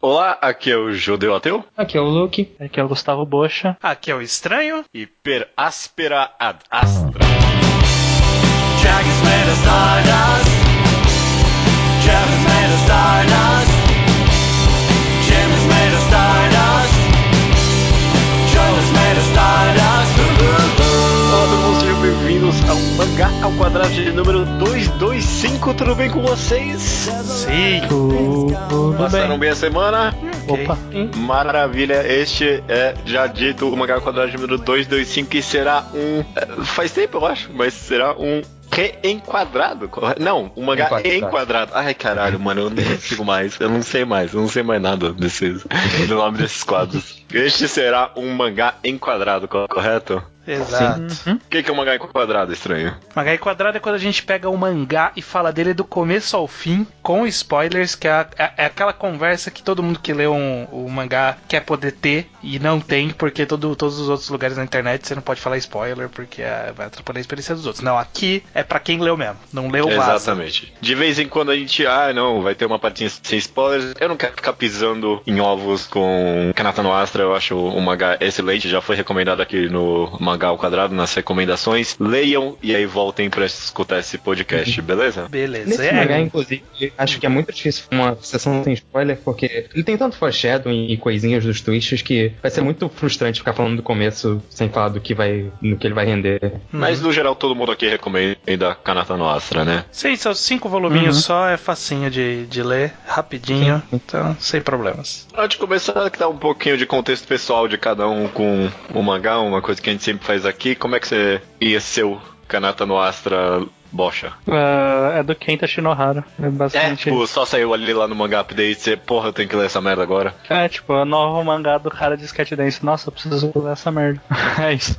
Olá, aqui é o Judeu Ateu. Aqui é o Luke. Aqui é o Gustavo Bocha. Aqui é o Estranho. E per aspera ad astra. Jack is made of stardust. Mangá ao Quadrado de número 225. Tudo bem com vocês? Sim. Tudo Passaram bem? bem a semana? Opa. Maravilha, este é já dito o Mangá ao Quadrado de número 225 que será um. é, Faz tempo, eu acho, mas será um. Reenquadrado, correto? Não, um mangá Enquadrado. enquadrado. Ai, caralho, mano, eu não consigo mais. Eu não sei mais, eu não sei mais nada desses, do nome desses quadros. Este será um mangá enquadrado, co- correto? Exato. O que, que é um mangá enquadrado, estranho? Mangá e quadrado é quando a gente pega um mangá e fala dele do começo ao fim, com spoilers, que é, a- é- é aquela conversa que todo mundo que lê um, o mangá quer poder ter e não tem, porque todo, todos os outros lugares na internet você não pode falar spoiler, porque é- vai atrapalhar a experiência dos outros. Não, aqui é pra quem leu mesmo, não leu vaza. Exatamente. De vez em quando a gente, ah, não, vai ter uma partinha sem spoilers. Eu não quero ficar pisando em ovos com Kanata no Astra. Eu acho o mangá excelente. Já foi recomendado aqui no Mangá ao Quadrado, nas recomendações. Leiam e aí voltem pra escutar esse podcast, beleza? Beleza. Nesse é, mangá, inclusive, acho que é muito difícil uma sessão sem spoiler, porque ele tem tanto foreshadowing e coisinhas dos twists que vai ser muito frustrante ficar falando do começo sem falar do que vai, no que ele vai render. Mas no geral, todo mundo aqui recomenda Kanata no Astra, né? Sim, são cinco voluminhos Uhum. só, é facinho de, de ler, rapidinho, então sem problemas. Antes de começar, que dar um pouquinho de contexto pessoal de cada um com o mangá, uma coisa que a gente sempre faz aqui. Como é que você ia ser o Kanata no Astra Bocha? Ah, é do Kenta Shinohara. É É, basicamente. tipo, só saiu ali lá no mangá update e você, porra, eu tenho que ler essa merda agora. É, tipo, a nova mangá do cara de sketch dance. Nossa, eu preciso ler essa merda. É isso.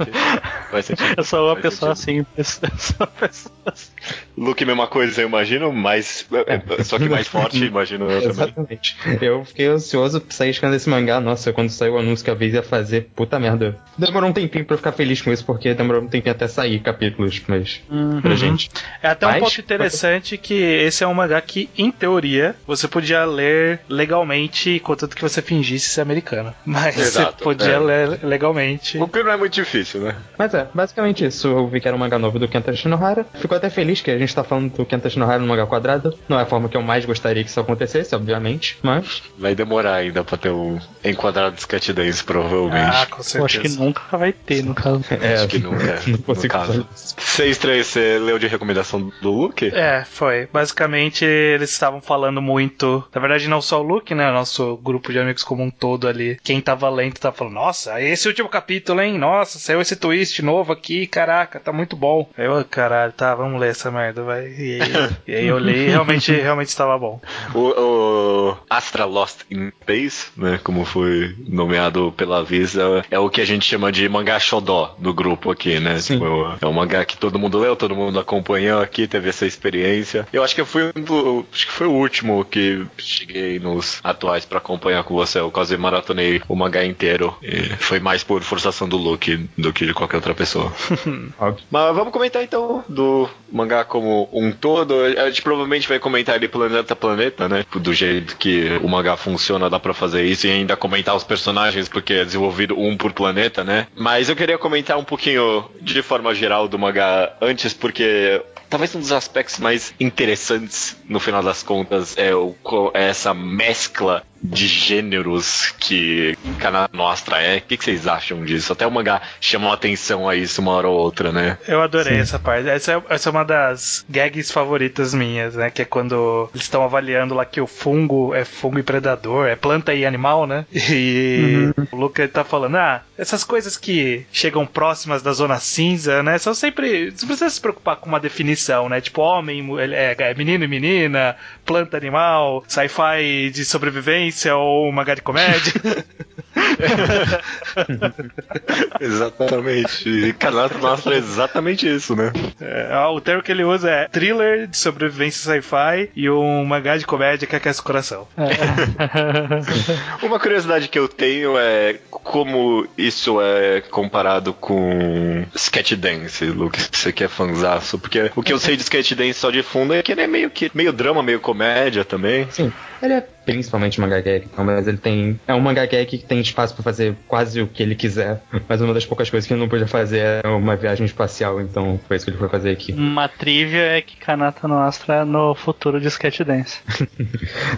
Faz sentido. Eu sou uma Faz pessoa sentido. simples. Eu sou uma pessoa assim. Luke, mesma coisa, eu imagino, mas. é, Só que mais forte, imagino eu também. Exatamente. Eu fiquei ansioso pra sair escrevendo esse mangá. Nossa, quando saiu o anúncio que a vez ia fazer, puta merda. Demorou um tempinho pra eu ficar feliz com isso, porque demorou um tempinho até sair capítulos, mas. Pra gente. É até um Mas- ponto interessante que esse é um mangá que, em teoria, você podia ler legalmente, contanto que você fingisse ser americano. Mas Exato, você podia é. ler legalmente. O que não é muito difícil, né? Mas é, basicamente isso. Eu vi que era um mangá novo do Kenta Shinohara. Fico até feliz que a gente tá falando do Kenta Shinohara no mangá quadrado. Não é a forma que eu mais gostaria que isso acontecesse, obviamente. Mas. Vai demorar ainda pra ter um enquadrado de sketch dance, provavelmente. Ah, com Eu certeza. acho que nunca vai ter, no caso. É, Acho que nunca. Não no consigo caso. fazer isso. Seis três, você leu de recomendação do Luke? É, foi. Basicamente, eles estavam falando muito. Na verdade, não só o Luke, né? Nosso grupo de amigos como um todo ali. Quem tava lendo tava falando: Nossa, esse último capítulo, hein? Nossa, saiu esse twist novo aqui. Caraca, tá muito bom. Aí eu, caralho, tá, vamos ler essa merda, vai. E aí, e aí eu li e realmente, realmente estava bom. O, o Astra Lost in Space, né, como foi nomeado pela Visa, é o que a gente chama de mangá xodó do grupo aqui, né? Sim. Tipo, é um mangá que todo mundo leu, todo mundo acompanhou aqui, teve essa experiência. Eu acho que eu fui um do, acho que foi o último que cheguei nos atuais pra acompanhar com você. Eu quase maratonei o mangá inteiro. E foi mais por forçação do Luke do que de qualquer outra pessoa. Mas vamos comentar então do mangá como um todo. A gente provavelmente vai comentar ele planeta a planeta, né? Do jeito que o mangá funciona, dá pra fazer isso e ainda comentar os personagens, porque é desenvolvido um por planeta, né? Mas eu queria comentar um pouquinho de forma geral do mangá antes, porque. Talvez um dos aspectos mais interessantes, no final das contas, é, o, é essa mescla de gêneros que Kana Nostra é. O que, que vocês acham disso? Até o mangá chamou atenção a isso uma hora ou outra, né? Eu adorei essa parte. Essa é, essa é uma das gags favoritas minhas, né? Que é quando eles estão avaliando lá que o fungo é fungo e predador, é planta e animal, né? E o Luca tá falando, ah, essas coisas que chegam próximas da zona cinza, né? São sempre. Você precisa se preocupar com uma definição, né? Tipo, homem, é, é menino e menina, planta animal, sci-fi de sobrevivência ou mangá de comédia. Exatamente. E Kanata Nostra é exatamente isso, né? É, ah, o termo que ele usa é thriller de sobrevivência sci-fi e um mangá de comédia que aquece o coração. Uma curiosidade que eu tenho é como isso é comparado com Sketch Dance, Luke, que você quer fanzaço. Porque o que eu sei de Sketch Dance só de fundo é que ele é meio que meio drama, meio comédia também. Sim. Ele é principalmente manga gag, não, mas ele tem. É um manga gag que tem espaço pra fazer quase o que ele quiser. Mas uma das poucas coisas que ele não podia fazer é uma viagem espacial, então foi isso que ele foi fazer aqui. Uma trivia é que Kanata Nostra é no futuro de Sketch Dance.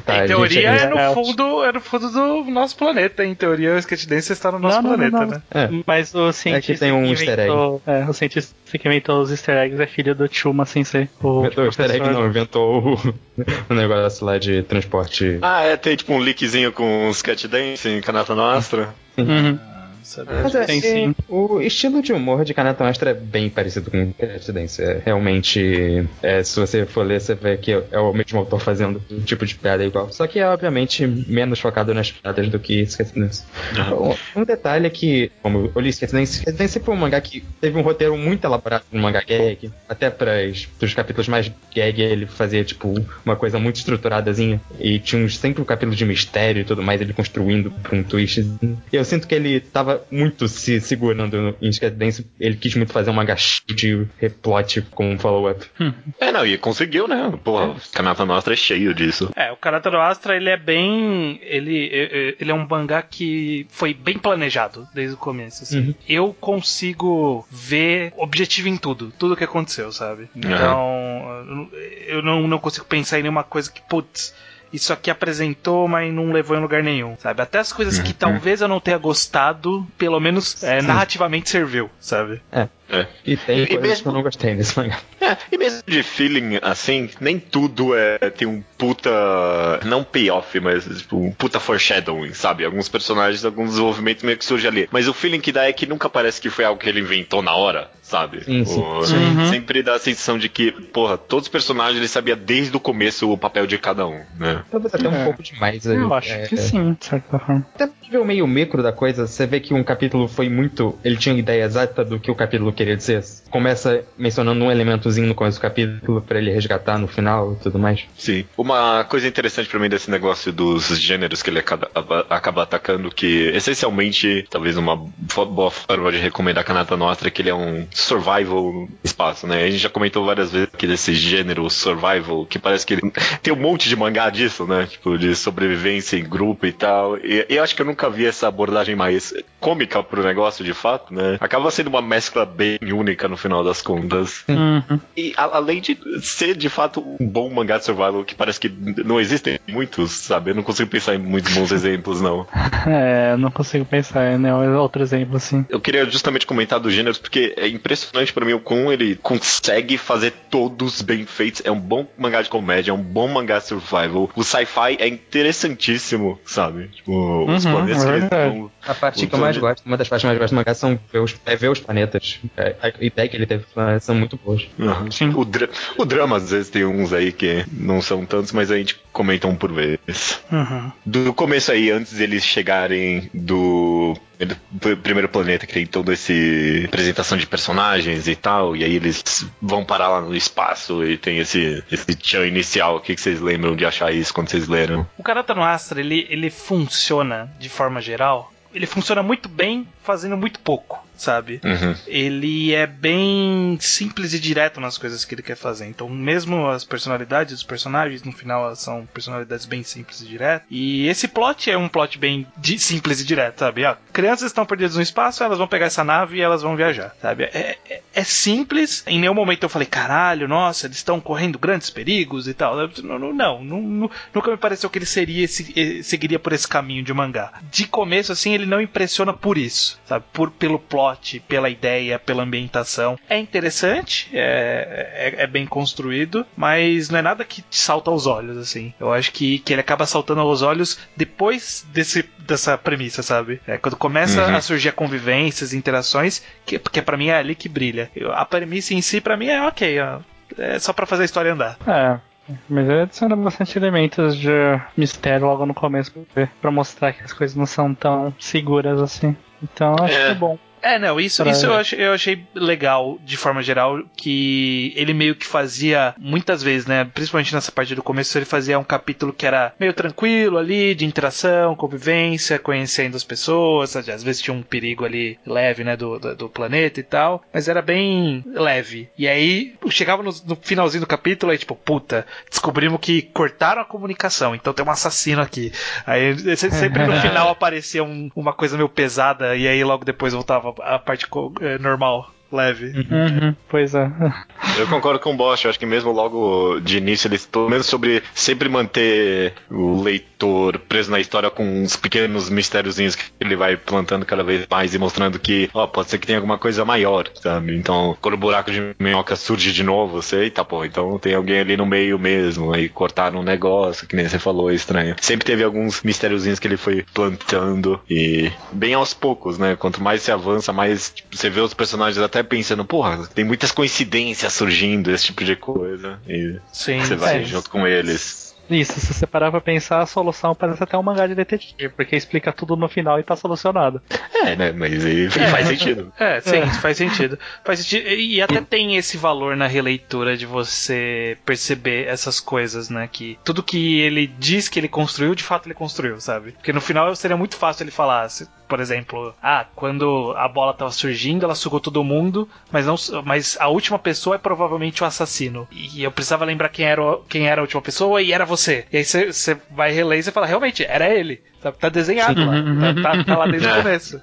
Tá, em gente teoria é chega- no fundo, é no fundo do nosso planeta. Em teoria, o Sketch Dance está no nosso Não, planeta, não, não. né? É. Mas o cientista tem um que easter egg. inventou, é, o cientista que inventou os easter eggs é filho do Chuma Sensei. O Inventou o easter egg, não, inventou o, o negócio lá de transporte. Ah, é, tem tipo um leakzinho com sketch dance em Kanata Nostra. Uhum. Mas é, Tem sim. o estilo de humor de Kanata Nostra é bem parecido com Sketch Dance. É, realmente, é, se você for ler, você vê que é o mesmo autor fazendo um tipo de piada igual. Só que é, obviamente, menos focado nas piadas do que Sketch Dance. Um, um detalhe é que, como eu li Sketch Dance, Sketch Dance foi um mangá que teve um roteiro muito elaborado no mangá gag. Até para os capítulos mais gag, ele fazia, tipo, uma coisa muito estruturadazinha. E tinha sempre um capítulo de mistério e tudo mais, ele construindo um twist. E eu sinto que ele tava muito se segurando no- em Dance. Ele quis muito fazer um mangá cheio de replot com um follow-up. É, não, e conseguiu, né? Porra, Kanata Nostra é cheio disso. É, o Karate no Astra, ele é bem. Ele, é- é- ele é um mangá que foi bem planejado desde o começo. Assim. Uhum. Eu consigo ver objetivo em tudo, tudo que aconteceu, sabe? Então, eu não, não consigo pensar em nenhuma coisa que, putz. Isso aqui apresentou, mas não levou em lugar nenhum, sabe? Até as coisas que talvez eu não tenha gostado, pelo menos é, narrativamente serviu, sabe? É. E tem E coisas mesmo- que eu não gostei nesse mangá. É, e mesmo de feeling assim, nem tudo é tem um puta. Não payoff, mas tipo, um puta foreshadowing, sabe? Alguns personagens, alguns desenvolvimentos meio que surge ali. Mas o feeling que dá é que nunca parece que foi algo que ele inventou na hora, sabe? Sim, sim. O- Sim. Sempre dá a sensação de que, porra, todos os personagens ele sabia desde o começo o papel de cada um, né? Talvez até um É. pouco demais. ali. Eu acho É, que sim, de certa forma. Até ver o meio micro da coisa, você vê que um capítulo foi muito. Ele tinha ideia exata do que o capítulo queria dizer. Começa mencionando um elementozinho no começo do capítulo pra ele resgatar no final e tudo mais. Sim. Uma coisa interessante pra mim desse negócio dos gêneros que ele acaba, acaba atacando, que essencialmente, talvez uma boa forma de recomendar Kanata Nostra é que ele é um survival espaço, né? A gente já comentou várias vezes que desse gênero survival, que parece que tem um monte de mangá disso, né? Tipo, de sobrevivência em grupo e tal. E eu acho que eu nunca vi essa abordagem mais cômica pro negócio, de fato, né? Acaba sendo uma mescla bem única no final das contas. Uhum. E a- além de ser de fato um bom mangá de survival, que parece que não existem muitos, sabe? Eu não consigo pensar em muitos bons exemplos, não. É, eu não consigo pensar em nenhum outro exemplo assim. Eu queria justamente comentar dos gêneros, porque é impressionante pra mim o como ele consegue fazer todos bem feitos. É um bom mangá de comédia, é um bom mangá de survival. O sci-fi é interessantíssimo, sabe? Tipo, os Uhum, planetas é que eles estão. A parte que eu mais gosto, uma das partes que eu mais gosto do mangá são ver os, é ver os planetas. É, a ideia que ele teve são muito boas. Uhum. Sim. O, dra- o drama, às vezes, tem uns aí que não são tantos, mas a gente comenta um por vez. Uhum. Do começo aí, antes deles chegarem do do primeiro planeta que tem toda essa apresentação de personagens e tal, e aí eles vão parar lá no espaço e tem esse, esse tchan inicial. O que, que vocês lembram de achar isso quando vocês leram? O Karata no Astra, ele, ele funciona de forma geral. Ele funciona muito bem fazendo muito pouco, sabe? Uhum. Ele é bem simples e direto nas coisas que ele quer fazer. Então, mesmo as personalidades dos personagens, no final, elas são personalidades bem simples e diretas. E esse plot é um plot bem simples e direto, sabe? Ah, crianças estão perdidas no espaço, elas vão pegar essa nave e elas vão viajar, sabe? É, é- é simples. Em nenhum momento eu falei, caralho, nossa, eles estão correndo grandes perigos e tal. Não, não, não, não- não- nunca me pareceu que ele seria esse, eh, seguiria por esse caminho de mangá. De começo, assim, ele não impressiona por isso, sabe? Por, pelo plot, pela ideia, pela ambientação. É interessante, é, é, é bem construído, mas não é nada que te salta aos olhos, assim. Eu acho que, que ele acaba saltando aos olhos depois desse, dessa premissa, sabe? É quando começa Uhum. a surgir a convivências, interações, que, porque para mim é ali que brilha. Eu- a premissa em si, para mim, é ok, ó. É só pra fazer a história andar. É. Mas ele adiciona bastante elementos de mistério logo no começo pra mostrar que as coisas não são tão seguras assim. Então acho É. que é bom. É, não, isso, Pra- isso eu, achei, eu achei legal, de forma geral, que ele meio que fazia, muitas vezes, né, principalmente nessa parte do começo, ele fazia um capítulo que era meio tranquilo ali, de interação, convivência, conhecendo as pessoas, sabe? às vezes tinha um perigo ali leve, né, do, do, do planeta e tal, mas era bem leve. E aí, chegava no, no finalzinho do capítulo, aí tipo, puta, descobrimos que cortaram a comunicação, então tem um assassino aqui. Aí se- sempre no final aparecia um- uma coisa meio pesada e aí logo depois voltava a parte eh, normal, leve. Uhum, pois é. Eu concordo com o Bosch, eu acho que mesmo logo de início eles, pelo menos sobre sempre manter o leitor preso na história com uns pequenos mistériozinhos que ele vai plantando cada vez mais e mostrando que, ó, pode ser que tenha alguma coisa maior, sabe? Então, quando o buraco de minhoca surge de novo, você, eita, pô, então tem alguém ali no meio mesmo, aí cortaram um negócio, que nem você falou, é estranho. Sempre teve alguns mistériozinhos que ele foi plantando e bem aos poucos, né? Quanto mais se avança, mais tipo, você vê os personagens até pensando, porra, tem muitas coincidências surgindo, esse tipo de coisa. E Sim, você vai sim. junto com eles. Isso, se você parar pra pensar, a solução parece até um mangá de detetive, porque explica tudo no final e tá solucionado. É, né? Mas aí faz sentido. É, sim, faz sentido. Faz sentido. E e até tem esse valor na releitura de você perceber essas coisas, né? Que tudo que ele diz que ele construiu, de fato ele construiu, sabe? Porque no final seria muito fácil ele falar, se- por exemplo, ah, quando a bola tava surgindo, ela sugou todo mundo, mas não, mas a última pessoa é provavelmente o assassino. E eu precisava lembrar quem era, quem era a última pessoa e era você. E aí você vai reler e você fala, realmente, era ele. Tá, tá desenhado lá. Tá, tá- tá lá desde o É. começo.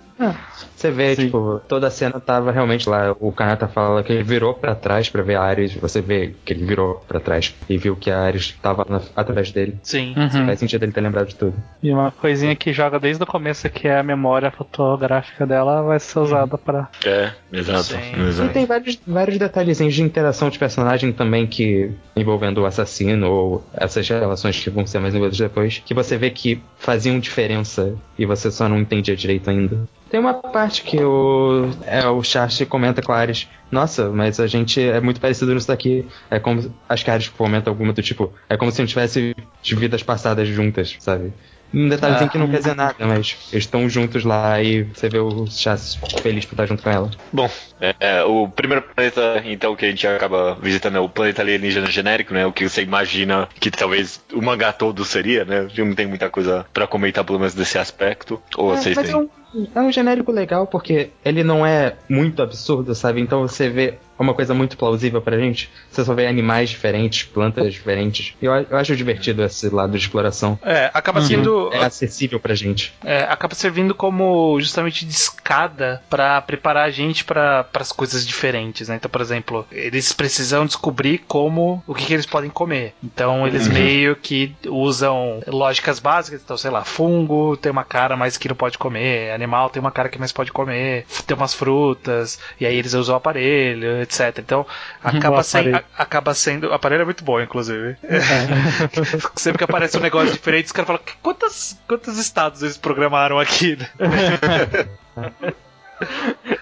Você vê, Sim. tipo, toda a cena tava realmente lá. O Kanata fala que ele virou pra trás pra ver a Ares. Você vê que ele virou pra trás e viu que a Ares tava na- atrás dele. Sim. Uhum. Faz sentido ele ter lembrado de tudo. E uma coisinha que joga desde o começo, que é a memória fotográfica dela, vai ser usada pra. É, exato. Sim. E exato. tem vários, vários detalhezinhos de interação de personagem também que envolvendo o assassino ou essas relações que vão ser mais envolvidas depois, que você vê que faziam diferença e você só não entendia direito ainda. Tem uma parte que o, é, o Charles comenta com a Ares, nossa, mas a gente é muito parecido nisso daqui. É como. Acho que a Ares comenta alguma do tipo, é como se não tivesse de vidas passadas juntas, sabe? Um detalhezinho Ah. que não quer dizer nada, mas eles estão juntos lá e você vê o Charles feliz por estar junto com ela. Bom, é, é, o primeiro planeta, então, que a gente acaba visitando é o planeta alienígena genérico, né? O que você imagina que talvez o mangá todo seria, né? Não tem muita coisa pra comentar, pelo menos desse aspecto. Ou É, vocês mas têm? é um, é um genérico legal porque ele não é muito absurdo, sabe? Então você vê uma coisa muito plausível pra gente. Você só vê animais diferentes, plantas diferentes. Eu, eu acho divertido esse lado de exploração. É, acaba sendo. É acessível pra gente. É, acaba servindo como justamente de escada pra preparar a gente para as coisas diferentes, né? Então, por exemplo, eles precisam descobrir como o que, que eles podem comer. Então, eles meio que usam lógicas básicas. Então, sei lá, fungo tem uma cara mais que não pode comer, animal tem uma cara que mais pode comer, tem umas frutas e aí eles usam o aparelho, etc. Então, acaba, aparelho. a- acaba sendo, o aparelho é muito bom, inclusive. Sempre que aparece um negócio diferente, os caras falam: quantas, quantos estados eles programaram aqui? né?"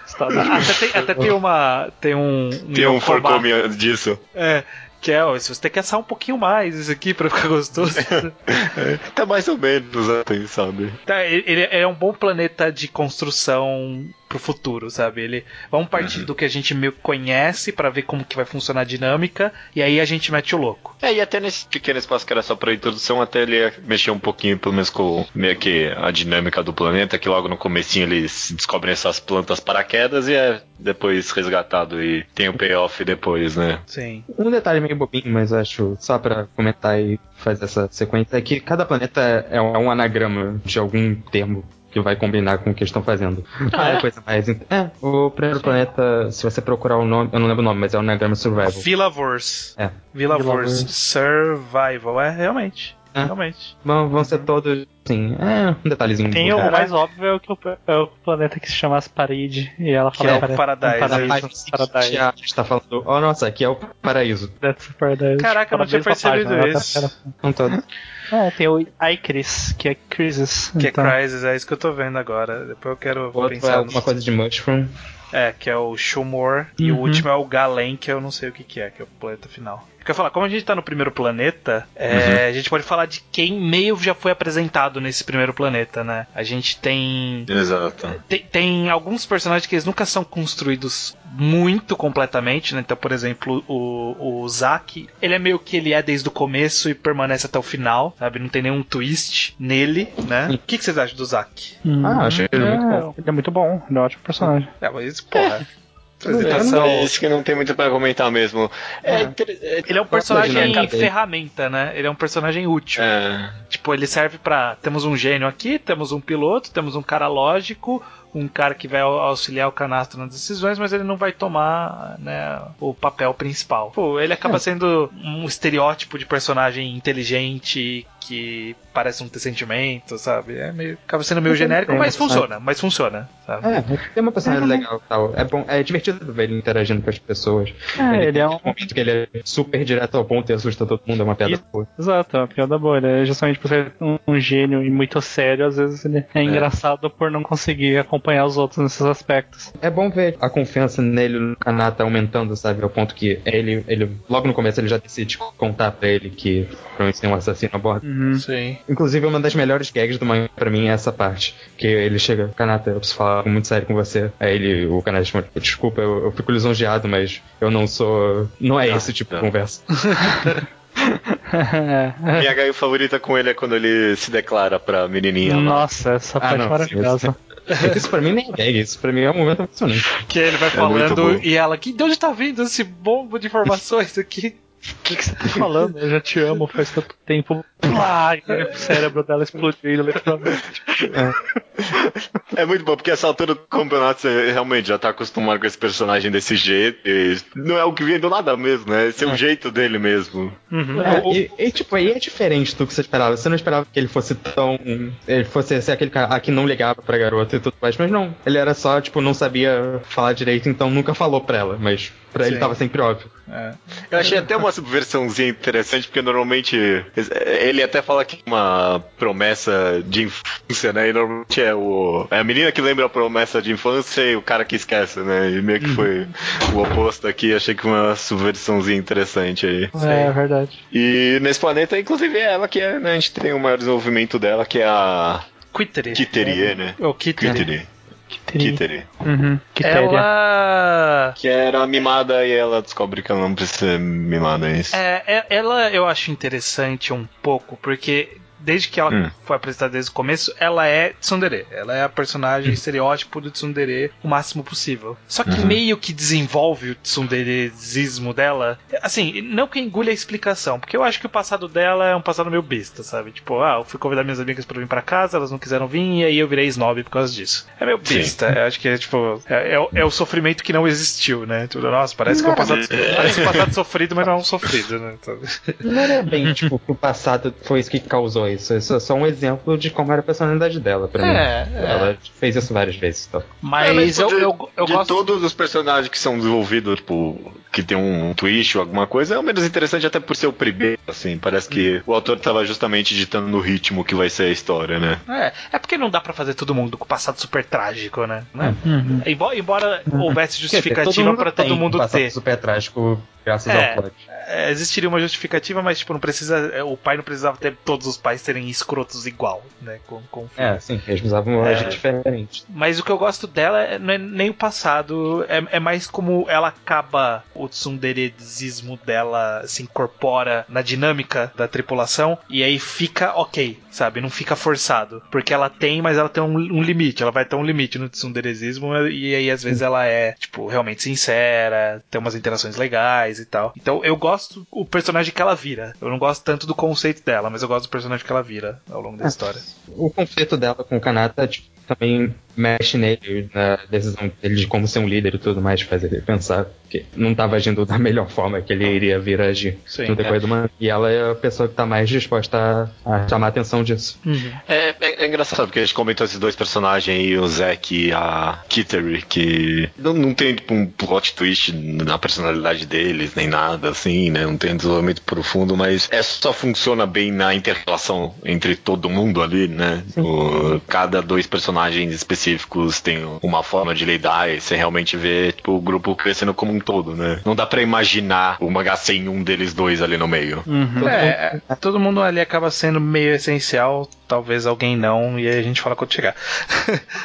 Estado até, tem, até tem uma. Tem um. Tem um forcome disso. É. Que é, ó, se você tem que assar um pouquinho mais isso aqui pra ficar gostoso. Tá mais ou menos assim, sabe? Tá, ele, ele é um bom planeta de construção pro futuro, sabe? Ele vamos partir do que a gente meio que conhece pra ver como que vai funcionar a dinâmica e aí a gente mete o louco. É, e até nesse pequeno espaço que era só pra introdução, até ele mexer um pouquinho, pelo menos com meio que a dinâmica do planeta, que logo no comecinho eles descobrem essas plantas paraquedas e é depois resgatado e tem o payoff depois, né? Sim. Um detalhe meio bobinho, mas acho só pra comentar e fazer essa sequência, é que cada planeta é um, é um anagrama de algum termo que vai combinar com o que eles estão fazendo. Não é coisa mais. int- É, o primeiro planeta, se você procurar o nome, eu não lembro o nome, mas é o anagrama Survival. Villaverse. É. Villaverse. Villaverse. Survival. É, realmente. É. Realmente. Vão, vão ser todos, assim, é, um detalhezinho. Tem o mais óbvio é o, que o, é o planeta que se chamasse Parade. E ela Que fala é o Paradise, Paradise. Paradise. a gente tá falando, oh nossa, aqui é o paraíso. That's Paradise. Caraca, eu não tinha percebido página, isso. tá- Não todo. É, tem o iCris, que é Crisis. Que então. é Crisis, é isso que eu tô vendo agora. Depois eu quero outro é pensar alguma no... coisa de Mushroom. É, que é o Shumor. E o Uhum. último é o Galen, que eu não sei o que, que é, que é o planeta final. Porque eu ia falar, como a gente tá no primeiro planeta, é, Uhum. a gente pode falar de quem meio já foi apresentado nesse primeiro planeta, né? A gente tem Exato. tem, tem alguns personagens que eles nunca são construídos muito completamente, né? Então, por exemplo, o, o Zack, ele é meio que ele é desde o começo e permanece até o final, sabe? Não tem nenhum twist nele, né? O que, que vocês acham do Zack? Ah, achei ele muito bom. Ele é muito bom, ele é um ótimo personagem. É, mas, porra. É Apresentação. isso que não tem muito pra comentar mesmo. É, inter- é, Ele é um personagem dele. ferramenta, né? Ele é um personagem útil. é, Tipo, ele serve pra. Temos um gênio aqui, temos um piloto, temos um cara lógico, um cara que vai au- auxiliar o canastro nas decisões, mas ele não vai tomar né, o papel principal. Pô, ele acaba sendo um estereótipo de personagem inteligente que parece não ter sentimento, sabe? É meio, acaba sendo meio ele genérico, mas funciona, mas funciona, sabe? É, tem uma personagem legal e tal. É bom, é divertido ver ele interagindo com as pessoas. É, ele é um. Um momento que ele é super direto ao ponto e assusta todo mundo, é uma piada Isso. boa. Exato, é uma piada boa. Ele é justamente por ser um, um gênio e muito sério, às vezes ele é, engraçado por não conseguir acompanhar os outros nesses aspectos. É bom ver a confiança nele no Kanata aumentando, sabe? Ao ponto que ele, ele logo no começo ele já decide contar pra ele que provavelmente tem um assassino a bordo. Sim. Inclusive, uma das melhores gags do mangá pra mim é essa parte. Que ele chega, Kanata, eu preciso falar muito sério com você. Aí ele, o Kanata responde, desculpa, eu, eu fico lisonjeado, mas eu não sou. Não é esse tipo não. de conversa. minha gaio favorita com ele é quando ele se declara pra menininha lá. Nossa, essa Ah, parte não, é maravilhosa. Isso pra mim nem é gag, isso pra mim é um momento emocionante. Que ele vai É falando bom. e ela, que de onde tá vindo esse bombo de informações aqui? O que, que você tá falando? Eu já te amo faz tanto tempo. Plá, e o cérebro dela explodindo literalmente. É muito bom, porque essa altura do campeonato você realmente já tá acostumado com esse personagem desse jeito. E não é o que vem do nada mesmo, né? Esse é o jeito dele mesmo. Uhum. É, e, e, tipo, aí é diferente do que você esperava. Você não esperava que ele fosse tão. Ele fosse ser aquele cara que não ligava pra garota e tudo mais, mas não. Ele era só, tipo, não sabia falar direito, então nunca falou pra ela, mas pra ele Sim. tava sempre óbvio. é. Eu achei até uma subversãozinha interessante, porque normalmente ele até fala que é uma promessa de infância, né? E normalmente é, o, é a menina que lembra a promessa de infância e o cara que esquece, né? E meio que foi o oposto aqui. Achei que uma subversãozinha interessante aí. É verdade. E nesse planeta, inclusive, é ela que é, né? A gente tem o maior desenvolvimento dela, que é a. Kitterie, né? O Kittery. Kitterie. Kitterie. Uhum. Ela. Que era mimada e ela descobre que ela não precisa ser mimada, é isso? É, é- ela eu acho interessante um pouco, porque desde que ela Hum. foi apresentada desde o começo, ela é tsundere. Ela é a personagem estereótipo do tsundere o máximo possível. Só que Uhum. meio que desenvolve o tsunderesismo dela. Assim, não que engule a explicação, porque eu acho que o passado dela é um passado meio besta, sabe? Tipo, ah, eu fui convidar minhas amigas pra vir pra casa, elas não quiseram vir, e aí eu virei snob por causa disso. É meio besta. Eu acho que é tipo. É, é o- é o sofrimento que não existiu, né? Tipo, nossa, parece que é um passado, parece um passado sofrido, mas não é um sofrido, né? Sabe? Não era bem, tipo, que o passado foi isso que causou isso. Isso é só um exemplo de como era a personalidade dela, pra mim. É, é. Ela fez isso várias vezes. Então. Mas, É, mas, eu, de, eu, eu de gosto. todos os personagens que são desenvolvidos, tipo, que tem um twist ou alguma coisa, é o menos interessante até por ser o primeiro, assim. Parece que o autor tava justamente ditando no ritmo que vai ser a história, né? É, é porque não dá pra fazer todo mundo com passado super trágico, né? né? Uhum. Embora, embora houvesse Quer dizer, justificativa pra todo um mundo passado ter. super trágico graças É. ao plot. É, existiria uma justificativa, mas tipo, não precisa. é, O pai não precisava ter todos os pais serem escrotos igual, né? Com, com o filho. É, sim, eles uma É. gente diferente. Mas o que eu gosto dela é- não é nem o passado, é, é mais como ela acaba o tsunderesismo dela se incorpora na dinâmica da tripulação e aí fica ok, sabe? Não fica forçado. Porque ela tem, mas ela tem um, um limite, ela vai ter um limite no tsunderesismo e aí às vezes ela é, tipo, realmente sincera, tem umas interações legais e tal. Então eu gosto o personagem que ela vira. Eu não gosto tanto do conceito dela, mas eu gosto do personagem que ela vira ao longo da história. O conflito dela com o Kanata tipo, também mexe nele, na decisão dele de como ser um líder e tudo mais, faz ele pensar que não estava agindo da melhor forma que ele iria vir a agir Sim, no decorrer é. do manga. E ela é a pessoa que está mais disposta a, a chamar a atenção disso. É, é- é engraçado, porque a gente comentou esses dois personagens aí, o Zack e a Kittery, que não, não tem tipo, um plot twist na personalidade deles, nem nada, assim, né? Não tem desenvolvimento profundo, mas é só funciona bem na inter-relação entre todo mundo ali, né? O- cada dois personagens específicos específicos têm uma forma de lidar e você realmente vê tipo, o grupo crescendo como um todo, né? Não dá pra imaginar o mangá sem um deles dois ali no meio. É, todo mundo ali acaba sendo meio essencial, talvez alguém não, e aí a gente fala quando chegar.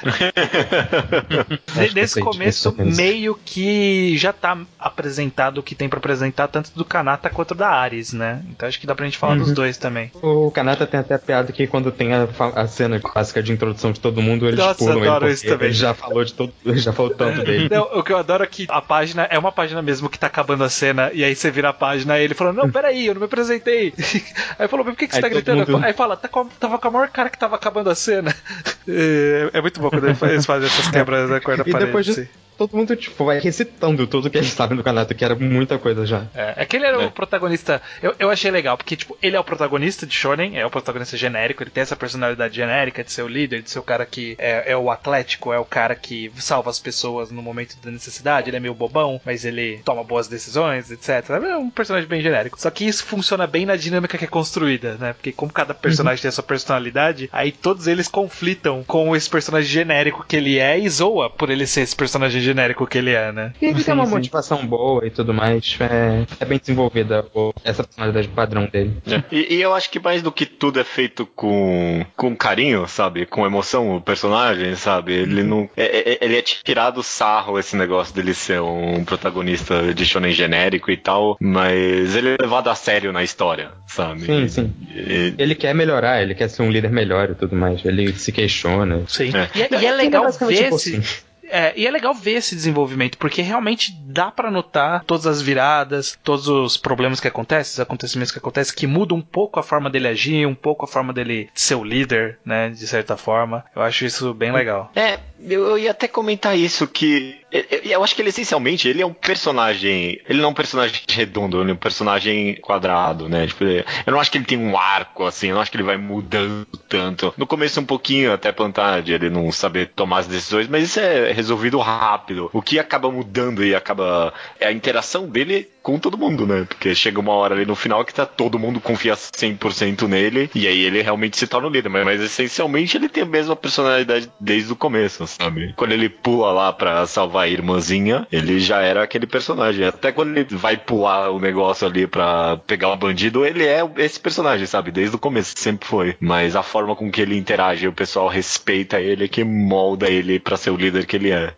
Nesse sei começo, meio que já tá apresentado o que tem pra apresentar, tanto do Kanata quanto da Ares, né? Então acho que dá pra gente falar dos dois também. O Kanata tem até a piada que quando tem a, a cena clássica de introdução de todo mundo, eles Nossa, pulam adoro isso também. ele já falou de todo, ele já falou tanto dele. Não, o que eu adoro é que a página é uma página mesmo que tá acabando a cena, e aí você vira a página e ele falando, não, peraí, eu não me apresentei. Aí falou, mas por que, que você Aí tá gritando? mundo- Aí fala, tá com, tava com a maior cara que tava acabando a cena. É, é muito bom quando eles fazem essas quebras da cor da E parede. depois assim. de, todo mundo tipo, vai recitando tudo que eles sabem do Kanata, que era muita coisa já. É, é que ele era É. o protagonista. Eu, eu achei legal, porque, tipo, ele é o protagonista de Shonen, é o protagonista genérico, ele tem essa personalidade genérica de ser o líder, de ser o cara que é, é o atlético, é o cara que salva as pessoas no momento da necessidade, ele é meio bobão, mas ele toma boas decisões, etc. É um personagem bem genérico. Só que isso funciona bem na dinâmica que é construída, né? Porque como cada personagem tem a sua personalidade, aí todos eles conflitam com esse personagem genérico que ele é e zoa por ele ser esse personagem genérico que ele é, né? E ele Sim, tem uma sim. motivação boa e tudo mais. É, é bem desenvolvida essa personalidade padrão dele. E, e eu acho que mais do que tudo é feito com, com carinho, sabe? Com emoção, o personagem, sabe? Ele não. é- é- ele é tirado sarro esse negócio dele ser um protagonista de shonen genérico e tal, mas ele é levado a sério na história, sabe? Sim, sim. E- Ele quer melhorar, ele quer ser um líder melhor e tudo mais. Ele se questiona. Sim. É. E, é- e é Ele é legal basicamente ver tipo esse. assim. É, e é legal ver esse desenvolvimento, porque realmente dá pra notar todas as viradas, todos os problemas que acontecem, os acontecimentos que acontecem, que mudam um pouco a forma dele agir, um pouco a forma dele ser o líder, né, de certa forma. Eu acho isso bem legal. É, eu, eu ia até comentar isso, que eu, eu- acho que ele essencialmente, ele é um personagem, ele não é um personagem redondo, ele é um personagem quadrado, né, tipo, eu não acho que ele tem um arco, assim, eu não acho que ele vai mudando tanto. No começo um pouquinho, até plantar de ele não saber tomar as decisões, mas isso é resolvido rápido. O que acaba mudando e acaba, é a interação dele com todo mundo, né, porque chega uma hora ali no final que tá todo mundo confia 100% nele, e aí ele realmente se torna o líder, mas, mas essencialmente ele tem a mesma personalidade desde o começo, sabe? Quando ele pula lá pra salvar a irmãzinha, ele já era aquele personagem. Até quando ele vai pular o negócio ali pra pegar o bandido, ele é esse personagem, sabe? Desde o começo, sempre foi. Mas a forma com que ele interage, o pessoal respeita ele, que molda ele pra ser o líder que ele é.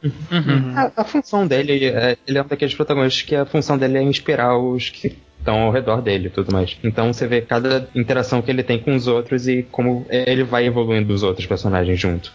A, a função dele, é, ele é um daqueles protagonistas que a função dele é inspirar os que estão ao redor dele e tudo mais. Então você vê cada interação que ele tem com os outros e como ele vai evoluindo os outros personagens junto.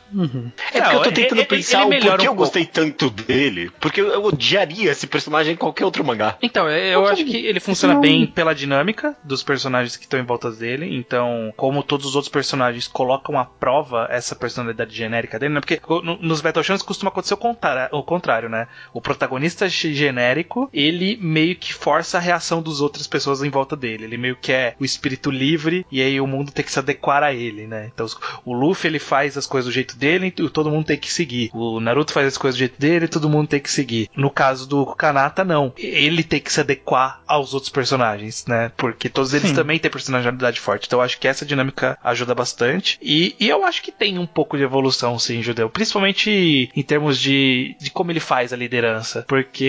É porque eu tô tentando ele- pensar ele o melhora porquê um eu gostei tanto dele. Porque eu, odiaria esse personagem em qualquer outro mangá. Então, eu acho que ele funciona não- bem pela dinâmica dos personagens que estão em volta dele. Então, como todos os outros personagens colocam à prova essa personalidade genérica dele, né? Porque no- nos Battle Shonen costuma acontecer o contrário, o contrário, né? O protagonista ge- genérico, ele meio que força a reação das outras pessoas em volta dele. Ele meio que é o espírito livre e aí o mundo tem que se adequar a ele, né? Então, o Luffy ele faz as coisas do jeito dele e todo mundo tem que seguir. O Naruto faz as coisas do jeito dele e todo mundo tem que seguir. No caso do Kanata, não. Ele tem que se adequar aos outros personagens, né? Porque todos eles Sim. também têm personalidade forte. Então eu acho que essa dinâmica ajuda bastante. E, e eu acho que tem um pouco de evolução, sim, Judeu. Principalmente em termos de, de como ele faz a liderança. Porque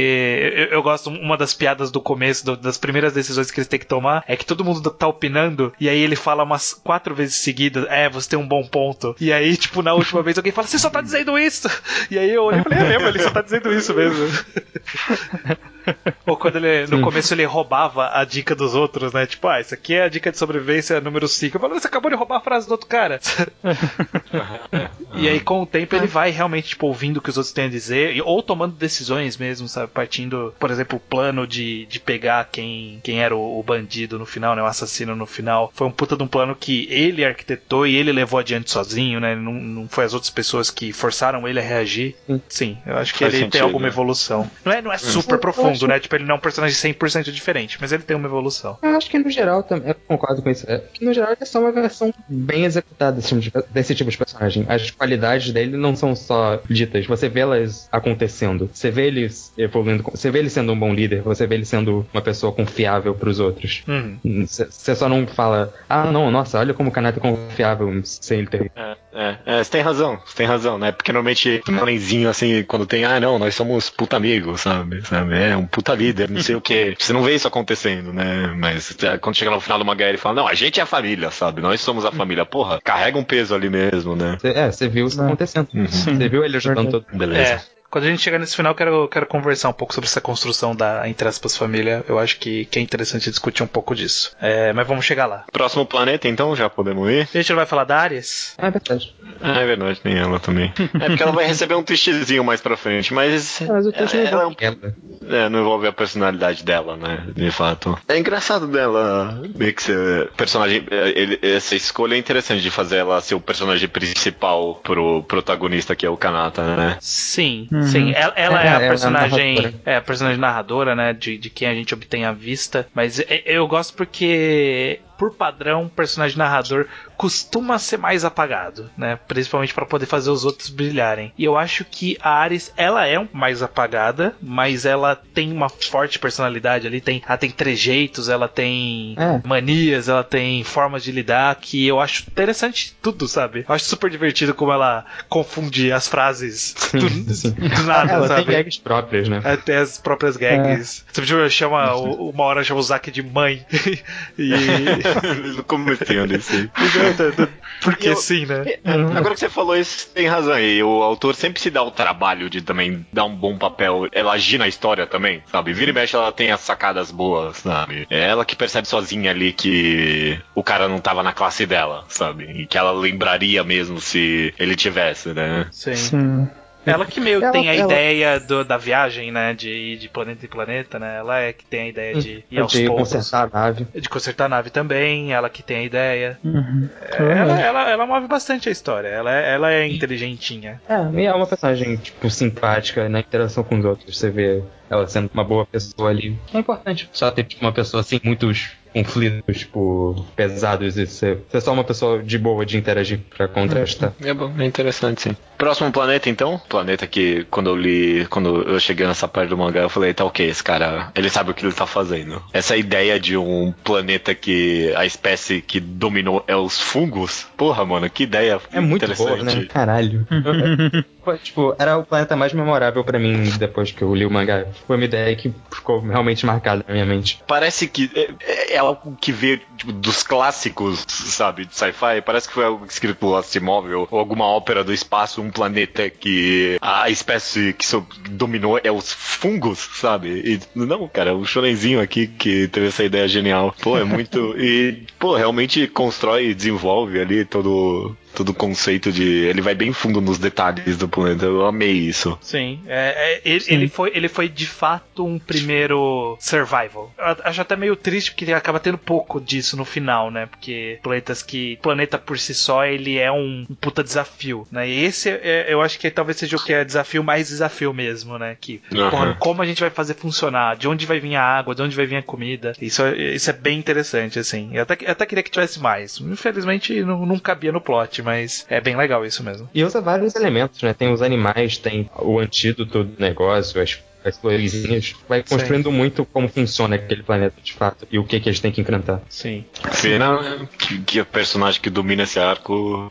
eu, eu gosto, uma das piadas do começo, do- das primeiras decisões que eles têm que tomar, é que todo mundo tá opinando. E aí ele fala umas quatro vezes seguidas: É, você tem um bom ponto. E aí, tipo, na última vez alguém fala: Você só tá dizendo isso. E aí eu olhei e falei: É mesmo, ele só tá dizendo isso mesmo. Ou quando ele, no começo ele roubava a dica dos outros, né? Tipo, ah, isso aqui é a dica de sobrevivência número 5. Eu falei, você acabou de roubar a frase do outro cara. e aí, com o tempo, ele vai realmente, tipo, ouvindo o que os outros têm a dizer, e- ou tomando decisões mesmo, sabe? Partindo, por exemplo, o plano de, de pegar quem, quem era o, o bandido no final, né? O assassino no final. Foi um puta de um plano que ele arquitetou e ele levou adiante sozinho, né? Não, não foi as outras pessoas que forçaram ele a reagir. Sim, eu acho que Faz ele tem sentido, alguma né? evolução. Não é, não é super Eu profundo, acho- né? Tipo, ele não é um personagem 100% diferente, mas ele tem uma evolução. Eu acho que no geral também, eu concordo com isso. É, que no geral ele é só uma versão bem executada desse tipo, de, desse tipo de personagem. As qualidades dele não são só ditas, você vê elas acontecendo. Você vê ele evoluindo, você vê ele sendo um bom líder, você vê ele sendo uma pessoa confiável pros outros. Uhum. Você só não fala, ah não, nossa, olha como o Kanata é confiável sem ele ter. É, é, é, você tem razão, você tem razão, né? Porque normalmente um alenzinho assim, quando tem, ah, não, nós somos puta amigos, sabe? sabe? É um puta líder, não sei o quê. Você não vê isso acontecendo, né? Mas é, quando chega no final do mangá, ele fala, não, a gente é a família, sabe? Nós somos a família. Porra, carrega um peso ali mesmo, né? Cê- é, você viu isso É. acontecendo. Uhum. Você viu ele ajudando todo Beleza. É. Quando a gente chegar nesse final, eu quero, quero conversar um pouco sobre essa construção da, entre aspas, família. Eu acho que, que é interessante discutir um pouco disso. É, mas vamos chegar lá. Próximo planeta, então, já podemos ir? A gente não vai falar da Ares? É verdade. Ah, é verdade, tem ela também. É porque ela vai receber um twistzinho mais pra frente, mas. Mas o texto ela, não ela é um envolve ela. É, não envolve a personalidade dela, né? De fato. É engraçado dela meio que ser personagem. ele- essa escolha é interessante de fazer ela ser o personagem principal pro protagonista que é o Kanata, né? Sim, Uhum. sim. Ela, ela É, é, a ela é a personagem. narradora. É a personagem narradora, né? De, de quem a gente obtém a vista. Mas é- eu gosto porque. Por padrão, o personagem narrador costuma ser mais apagado, né? Principalmente para poder fazer os outros brilharem. E eu acho que a Ares, ela é mais apagada, mas ela tem uma forte personalidade ali. Tem, ela tem trejeitos, ela tem É. manias, ela tem formas de lidar que eu acho interessante tudo, sabe? Eu acho super divertido como ela confunde as frases do, do nada, ela sabe? tem gags próprias, né? Até as próprias gags. Você tipo, chama, uma hora chama o Zack de mãe. e. no comecinho desse. Porque Eu- sim, né? Agora que você falou isso, tem razão. E o autor sempre se dá o trabalho de também dar um bom papel. Ela agir na história também, sabe? Vira e mexe, ela tem as sacadas boas, sabe? É ela que percebe sozinha ali que o cara não tava na classe dela, sabe? E que ela lembraria mesmo se ele tivesse, né? Sim. Sim. Ela que meio Ela- tem a ela- ideia do- da viagem, né? De ir de planeta em planeta, né? Ela é que tem a ideia de ir aos de poucos. consertar a nave. De consertar a nave também, ela que tem a ideia. Uhum. Ela, ela, ela move bastante a história, ela, é- ela é inteligentinha. É, e é uma personagem, tipo, simpática na interação com os outros. Você vê ela sendo uma boa pessoa ali. É importante só ter, tipo, uma pessoa sem muitos conflitos, tipo, pesados e ser, ser só uma pessoa de boa de interagir pra contrastar. É bom, é interessante, sim. Próximo planeta, então. Planeta que, quando eu li, quando eu cheguei nessa parte do mangá, eu falei, tá ok, esse cara, ele sabe o que ele tá fazendo. Essa ideia de um planeta que a espécie que dominou é os fungos, porra, mano, que ideia É muito interessante. boa, né? Caralho. Foi, tipo, era o planeta mais memorável pra mim depois que eu li o mangá. Foi uma ideia que ficou realmente marcada na minha mente. Parece que é, é- é algo que veio tipo, dos clássicos, sabe, de sci-fi. Parece que foi algo escrito por Asimov ou, alguma ópera do espaço, um planeta que a espécie que dominou é os fungos, sabe? E não, cara, o shonenzinho aqui que teve essa ideia genial. Pô, é muito e pô, realmente constrói e desenvolve ali todo todo o conceito de ele vai bem fundo nos detalhes do planeta. Eu amei isso. Sim, é, é, ele, ele foi, ele foi de fato um primeiro survival. Eu acho até meio triste porque ele acaba tendo pouco disso no final, né? Porque planetas que. Planeta por si só, ele é um, um puta desafio, né? E esse é- eu acho que talvez seja o que é desafio mais desafio mesmo, né? Que Aham. porra, como a gente vai fazer funcionar, de onde vai vir a água, de onde vai vir a comida. Isso, é- isso é bem interessante, assim. Eu até, eu até queria que tivesse mais. Infelizmente não, não cabia no plot, mas é bem legal isso mesmo. E usa vários elementos, né? Tem os animais, tem o antídoto do negócio, as, as florezinhas. Vai construindo muito como funciona aquele planeta de fato e o que, que eles têm que enfrentar. Sim. Pena que, que a personagem que domina esse arco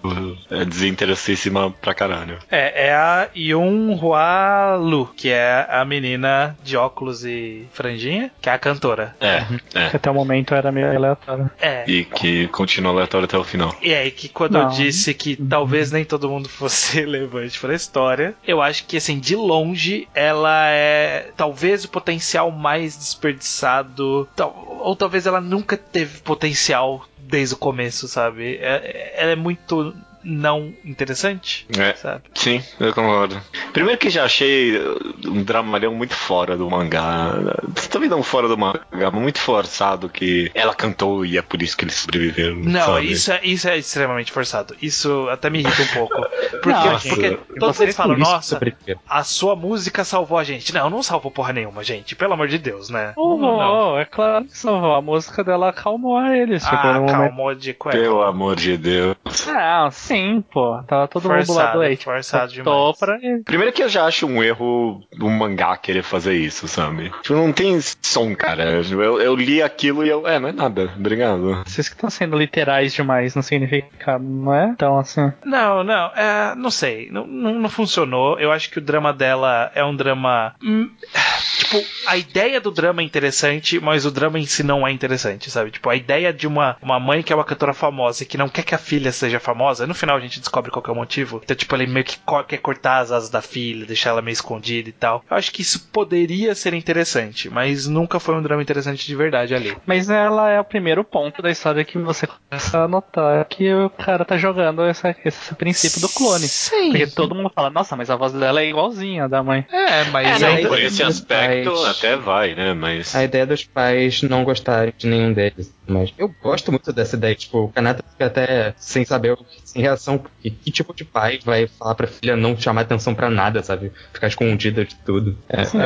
é desinteressíssima pra caralho. É, é a Yun Hua Lu, que é a menina de óculos e franjinha, que é a cantora. É, é. Que até o momento era meio aleatório. É. E que continua aleatório até o final. E aí que quando eu Não. disse que talvez nem todo mundo fosse relevante para a história, eu acho que assim, de longe, ela é talvez o potencial mais desperdiçado, tal- ou talvez ela nunca teve potencial desde o começo, sabe? É- Ela é muito não interessante, É. sabe? Sim, eu concordo. Primeiro que já achei um dramalhão muito fora do mangá. Também não fora do mangá, mas muito forçado que ela cantou e é por isso que eles sobreviveram. Não, sabe? isso é, isso é extremamente forçado. Isso até me irrita um pouco. Porque, Não, porque todos vocês eles falam, nossa, a sua música salvou a gente. Não, não salvou porra nenhuma, gente. Pelo amor de Deus, né? Salvou, Não. é claro que salvou. A música dela acalmou eles. Ah, no momento. calmou de cueca. Pelo amor de Deus. Ah, sim, pô. Tava todo mundo Forçado, lá doente. forçado demais. pra Primeiro que eu já acho um erro do mangá querer fazer isso, sabe? Tipo, não tem som, cara. Eu, eu li aquilo e eu. É, não é nada. Obrigado. Vocês que estão sendo literais demais no significado, não é? Então, assim. Não, não, é, não sei. Não, não, não funcionou. Eu acho que o drama dela é um drama. Tipo, a ideia do drama é interessante, mas o drama em si não é interessante, sabe? Tipo, a ideia de uma, uma mãe que é uma cantora famosa e que não quer que a filha seja famosa, no final a gente descobre qual que é o motivo. Então, tipo, ele meio que quer cortar as asas da filha, deixar ela meio escondida e tal. Eu acho que isso poderia ser interessante, mas nunca foi um drama interessante de verdade ali. Mas ela é o primeiro ponto da história que você começa a notar que o cara tá jogando essa- esse princípio do clone. Sim. Porque todo mundo fala, nossa, mas a voz dela é igualzinha a da mãe. É, mas É, não, ainda- Por esse Mas- até vai, né? Mas. A ideia dos pais não gostarem de nenhum deles. Mas eu gosto muito dessa ideia. Tipo, o Kanata fica até sem saber, o que- sem reação. porque Que tipo de pai vai falar pra filha não chamar atenção pra nada, sabe? Ficar escondida de tudo. É, acho.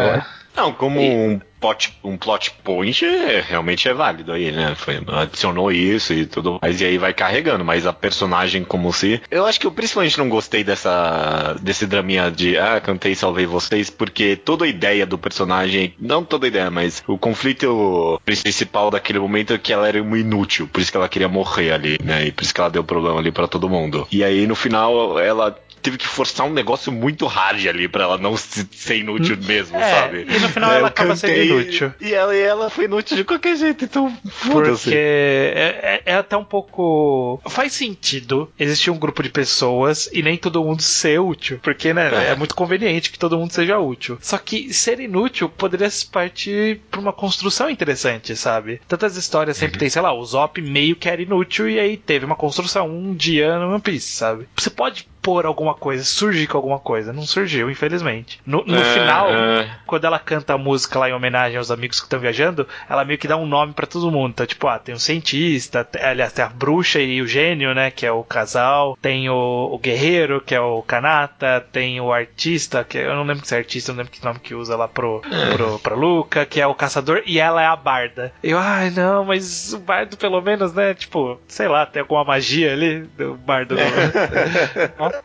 Não, como um plot, um plot point é, realmente é válido aí, né? Foi, adicionou isso e tudo mais, e aí vai carregando, mas a personagem como se. Eu acho que eu principalmente não gostei dessa. desse draminha de ah, cantei salvei vocês, porque toda a ideia do personagem. Não toda a ideia, mas o conflito principal daquele momento é que ela era uma inútil, por isso que ela queria morrer ali, né? E por isso que ela deu problema ali pra todo mundo. E aí no final ela. Teve que forçar um negócio muito hard ali pra ela não se- ser inútil mesmo, É, sabe? e no final É, ela acaba sendo inútil. E ela, e ela foi inútil de qualquer jeito, então foda-se. Porque é, é- é até um pouco. Faz sentido existir um grupo de pessoas e nem todo mundo ser útil. Porque, né, É. é, muito conveniente que todo mundo seja útil. Só que ser inútil poderia se partir pra uma construção interessante, sabe? Tantas histórias sempre tem, sei lá, o Zop meio que era inútil e aí teve uma construção um dia no One Piece, sabe? Você pode pôr alguma coisa, surgir com alguma coisa. Não surgiu, infelizmente. No, no É, final, é. quando ela canta a música lá em homenagem aos amigos que estão viajando, ela meio que dá um nome pra todo mundo. Então, tipo, ah, tem um cientista, aliás, tem a bruxa e o gênio, né, que é o casal, tem o, o guerreiro, que é o Kanata, tem o artista, que eu não lembro se é artista, eu não lembro que nome que usa lá pro, pro, pra Luca, que é o caçador, e ela é a barda. Eu, ai, não, mas o bardo pelo menos, né, tipo, sei lá, tem alguma magia ali, do bardo.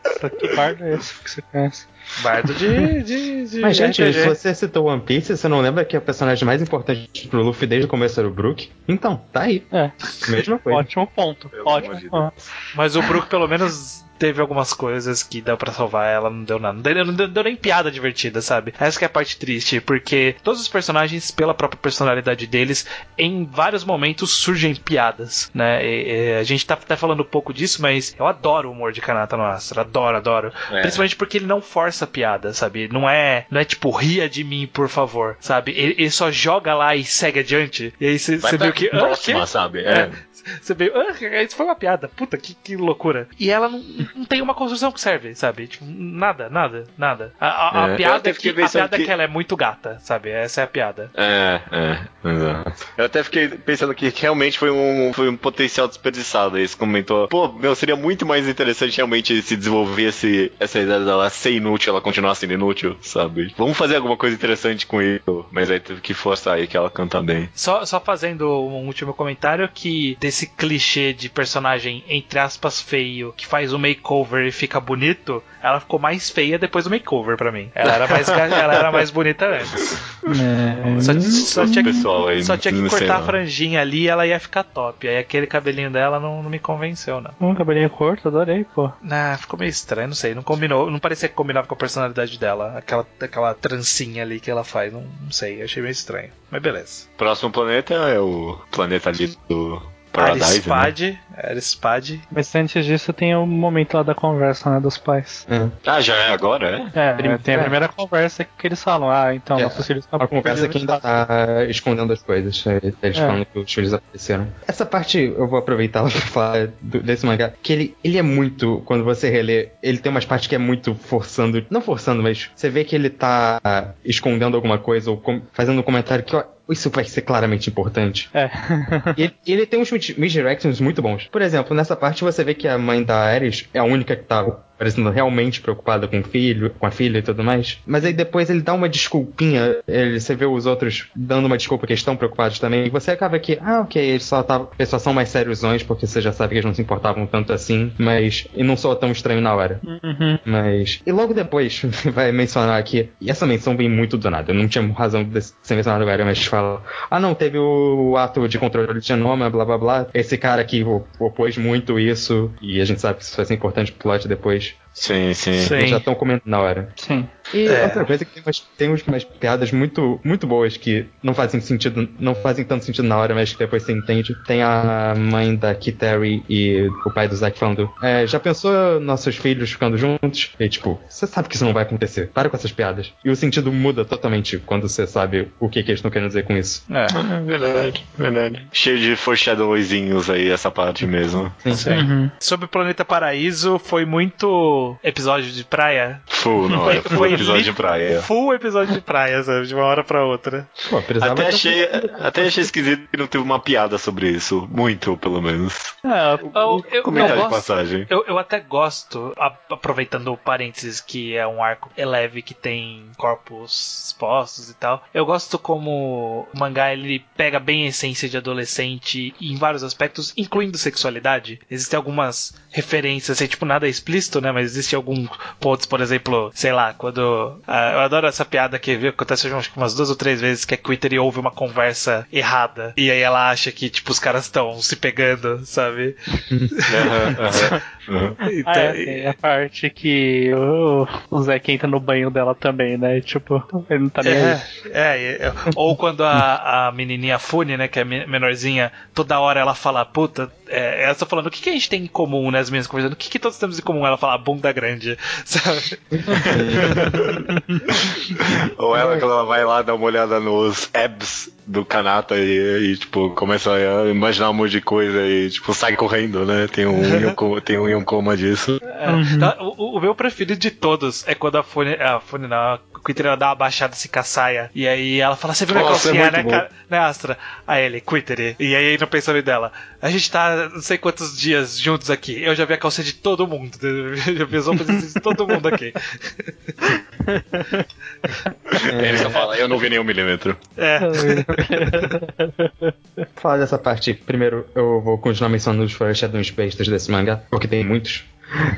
Nossa, que bardo é esse que você conhece? bardo de, de, de Mas, gente, RPG. se você citou One Piece, você não lembra que o personagem mais importante pro Luffy desde o começo era o Brook? Então, tá aí. É, Mesma coisa. ótimo ponto. Pelo Ótimo de ponto. Mas o Brook, pelo menos, teve algumas coisas que deu pra salvar ela, não deu nada. Não deu, não deu- deu nem piada divertida, sabe? Essa que é a parte triste, porque todos os personagens, pela própria personalidade deles, em vários momentos surgem piadas, né? E- e a gente tá até falando um pouco disso, mas eu adoro o humor de Kanata no Astra. Adoro, adoro. É. Principalmente porque ele não força piada, sabe? Não é, não é tipo, ria de mim, por favor, sabe? Ele, ele só joga lá e segue adiante. E aí você viu que. "Ah, próxima, quê?" sabe? É. É. Você veio, ah, isso foi uma piada, puta, que, que loucura. E ela não, não tem uma construção que serve, sabe? Tipo, nada, nada, nada. A, a- a É, eu piada, é que, a piada é que- que ela é muito gata, sabe? Essa é a piada. É, é, exato. Eu até fiquei pensando que realmente foi um, foi um potencial desperdiçado. Aí você comentou, pô, meu, seria muito mais interessante realmente se desenvolvesse essa ideia dela ser inútil, ela continuar sendo inútil, sabe? Vamos fazer alguma coisa interessante com isso. Mas aí teve que forçar aí que ela canta bem. Só, só fazendo um último comentário que desse clichê de personagem, entre aspas, feio, que faz o makeover e fica bonito, ela ficou mais feia depois do makeover pra mim. Ela era mais, ela era mais bonita antes. É, Só, só tinha que, aí, só tinha que cortar a franjinha ali e ela ia ficar top. Aí aquele cabelinho dela não, não me convenceu, não. um cabelinho curto, adorei, pô. Ah, ficou meio estranho, não sei, não combinou, não parecia que combinava com a personalidade dela, aquela, aquela trancinha ali que ela faz, não, não sei, achei meio estranho, mas beleza. Próximo planeta é o planeta ali do Paradise, né? Arispade. Arispade. Mas antes disso tem o momento lá da conversa, né, dos pais. É. Ah, já é agora, é? É, Prim- tem a é. primeira conversa que eles falam, ah, então, É, nossos filhos estão A conversa é que ainda tá escondendo as coisas. é, Eles É. falando que os filhos apareceram. Essa parte eu vou aproveitar pra falar do- desse mangá. Que ele, ele é muito, quando você relê, ele tem umas partes que é muito forçando. Não forçando, mas você vê que ele tá escondendo alguma coisa ou com- fazendo um comentário que, ó, isso vai ser claramente importante. É. E ele, ele tem uns mid- misdirections muito bons. Por exemplo, nessa parte você vê que a mãe da Ares é a única que tá parecendo realmente preocupada com o filho, com a filha e tudo mais. Mas aí depois ele dá uma desculpinha, ele, você vê os outros dando uma desculpa que estão preocupados também, e você acaba que, ah, ok, eles só, tá, eles só são mais sériosões, porque você já sabe que eles não se importavam tanto assim, mas. E não soa tão estranho na hora. Uhum. Mas. E logo depois vai mencionar aqui. E essa menção vem muito do nada. Eu não tinha razão de ser mencionado agora, mas fala. Ah, não, teve o ato de controle de genoma, blá blá blá. Esse cara aqui opôs muito isso. E a gente sabe que isso vai ser importante pro plot depois. English Sim, sim. Sim. Eles já estão comentando na hora. Sim. E É. outra coisa é que tem umas, tem umas piadas muito, muito boas que não fazem sentido, não fazem tanto sentido na hora, mas que depois você entende. Tem a mãe da Kitari e o pai do Zack falando: é, já pensou nossos filhos ficando juntos? E tipo, você sabe que isso não vai acontecer. Para com essas piadas. E o sentido muda totalmente quando você sabe o que, que eles estão querendo dizer com isso. É. É verdade, verdade. Cheio de foreshadowzinhos aí, essa parte mesmo. Sim. Uhum. Sobre o Planeta Paraíso, foi muito episódio de praia. Full, não, Foi- é full foi episódio de praia. Full episódio de praia, sabe? De uma hora pra outra. Pô, Até ter- achei, até achei esquisito que não teve uma piada sobre isso. Muito, pelo menos. É, Eu, eu, eu Comentário de gosto- passagem. Eu, eu até gosto, aproveitando o parênteses que é um arco eleve que tem corpos expostos e tal. Eu gosto como o mangá ele pega bem a essência de adolescente em vários aspectos, incluindo sexualidade. Existem algumas referências, assim, tipo nada explícito, né? Mas existe alguns pontos, por exemplo, sei lá, quando. ah, eu adoro essa piada que viu, acontece umas duas ou três vezes que a Quitter ouve uma conversa errada. E aí ela acha que, tipo, os caras estão se pegando, sabe? Aham, aham, aham. Então, Ah, é, tem a parte que o, o Zack entra no banho dela também, né? Tipo, ele não tá nem aí. É, é, é, ou quando a, a menininha Fune, né, que é me- menorzinha, toda hora ela fala, puta, é, ela tá falando, o que, que a gente tem em comum, né, as meninas conversando, o que, que todos temos em comum? Ela fala, bunda grande, sabe? Ou ela, quando ela vai lá dar uma olhada nos abs do Kanata e, e, tipo, começa a imaginar um monte de coisa e, tipo, sai correndo, né? Tem um tem um Yonkoma disso. É, tá, o, o meu preferido de todos é quando a Fune, a Fune não, a dá uma baixada se com a saia, e aí ela fala, você viu a Nossa, é calcinha, muito né, cara? Né, Astra? Aí ele, Quitter, e aí no pensamento dela, a gente tá não sei quantos dias juntos aqui, eu já vi a calcinha de todo mundo, já vi as roupas de todo mundo aqui. Ele só fala, eu não vi nenhum milímetro. É. falar dessa parte, primeiro eu vou continuar mencionando os foreshadows bestas desse mangá, porque tem muitos.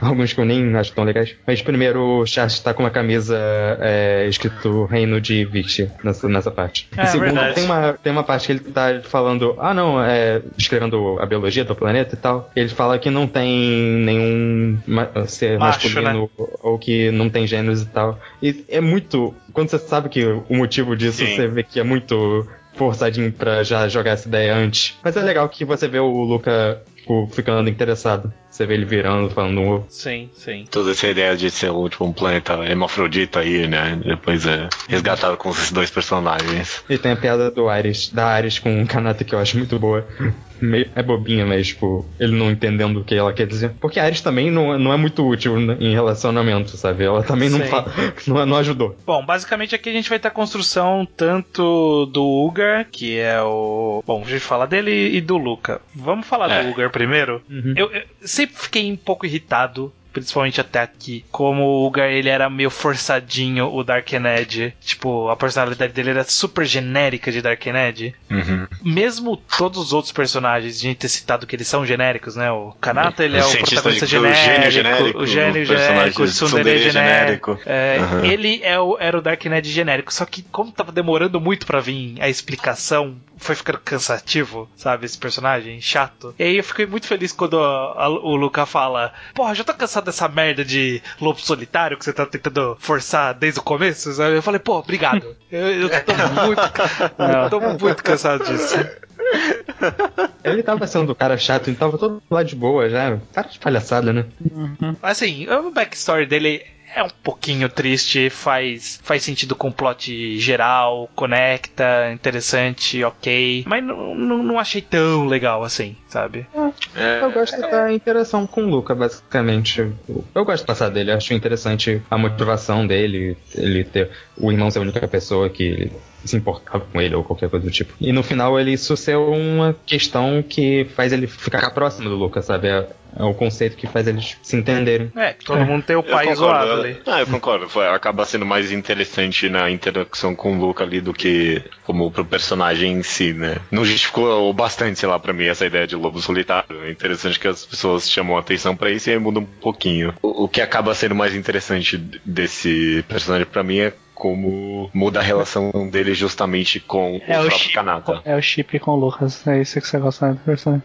Alguns que eu nem acho tão legais. Mas primeiro o Chart tá com uma camisa é, escrito Reino de Vixie nessa, nessa parte. É, e segundo, verdade. tem uma, tem uma parte que ele tá falando, ah não, é, escrevendo a biologia do planeta e tal. Ele fala que não tem nenhum ma- ser Macho, masculino ou que não tem gêneros e tal. E é muito. Quando você sabe que o motivo disso, Sim. você vê que é muito forçadinho pra já jogar essa ideia antes. Mas é legal que você vê o Luca tipo, ficando interessado. Você vê ele virando, falando um ovo. Sim, sim. Toda essa ideia de ser o, tipo, um planeta hermafrodita aí, né? Depois é resgatado com esses dois personagens. E tem a piada do Ares, da Ares com o Kanata que eu acho muito boa. Meio- é bobinha, mas, tipo, ele não entendendo o que ela quer dizer. Porque a Ares também não, não é muito útil né, em relacionamento, sabe? Ela também não, Sim. fa- não, não ajudou. Bom, basicamente aqui a gente vai ter a construção tanto do Ugar, que é o. Bom, a gente fala dele e do Luca. Vamos falar É. do Ugar primeiro. Eu, eu sempre fiquei um pouco irritado. Principalmente até aqui. Como o Ugar ele era meio forçadinho, o Darkned. Tipo, a personalidade dele era super genérica de Darkned. Uhum. Mesmo todos os outros personagens, a gente ter citado que eles são genéricos, né? O Kanata ele é O o cientista protagonista de- o gênio genérico, genérico, o gênio o genérico, o tsundere genérico. genérico. É, Aham. Ele é o- era o Darknet genérico, só que como tava demorando muito pra vir a explicação, foi ficando cansativo, sabe, esse personagem, chato. E aí eu fiquei muito feliz quando a- a- o Luca fala, porra, já tô cansado dessa merda de lobo solitário que você tá tentando forçar desde o começo, sabe? Eu falei, pô, obrigado. Eu, eu tô muito, eu tô muito cansado disso. Ele tava sendo o cara chato, ele tava todo lá de boa já. Para de palhaçada, né? Assim, o backstory dele é um pouquinho triste, faz, faz sentido com o plot geral, conecta, interessante, ok. Mas não, não, não achei tão legal assim, sabe? É, Eu gosto da interação com o Luca, basicamente. Eu gosto do passado dele, acho interessante a motivação dele, ele ter o irmão ser a única pessoa que se importava com ele ou qualquer coisa do tipo. E no final ele isso ser uma questão que faz ele ficar próximo do Luca, sabe? É, é o conceito que faz eles se entenderem. É, todo mundo tem o pai eu- ali. Ah, eu concordo. Foi, acaba sendo mais interessante na interação com o Luca ali do que como pro personagem em si, né? Não justificou bastante, sei lá, pra mim, essa ideia de lobo solitário. É interessante que as pessoas chamam atenção pra isso e aí muda um pouquinho. O, o que acaba sendo mais interessante desse personagem pra mim é como muda a relação dele justamente com o É o, próprio chip, Kanata. é o chip com o Lucas. É isso que você gosta né, do personagem.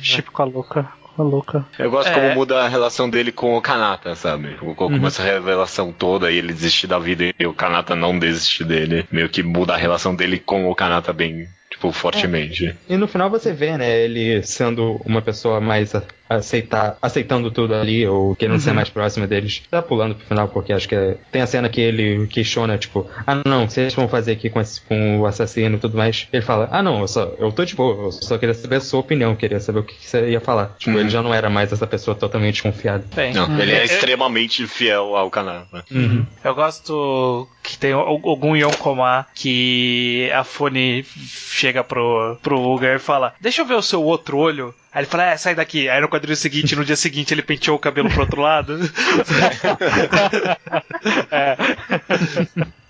Chip com a Luca. Com a Luca. Eu gosto É. como muda a relação dele com o Kanata, sabe? Com, com Uhum. essa revelação toda e ele desistir da vida e o Kanata não desistir dele. Meio que muda a relação dele com o Kanata bem, tipo, fortemente. E no final você vê, né, ele sendo uma pessoa mais aceitar, aceitando tudo ali, ou querendo ser mais próxima deles. Tá pulando pro final, porque acho que é- tem a cena que ele questiona, tipo, ah não, o que vocês vão fazer aqui com, esse- com o assassino e tudo mais. Ele fala, ah não, eu só eu tô de boa, eu só queria saber a sua opinião, queria saber o que que você ia falar. Tipo, Uhum. ele já não era mais essa pessoa totalmente confiada. Bem, Não, ele é Eu- extremamente fiel ao Kanata. Eu gosto que tem al- algum Yonkoma que a Fone chega pro, pro Ugar e fala: Deixa eu ver o seu outro olho. Aí ele fala: É, sai daqui. Aí no quadrinho seguinte, no dia seguinte, ele penteou o cabelo pro outro lado.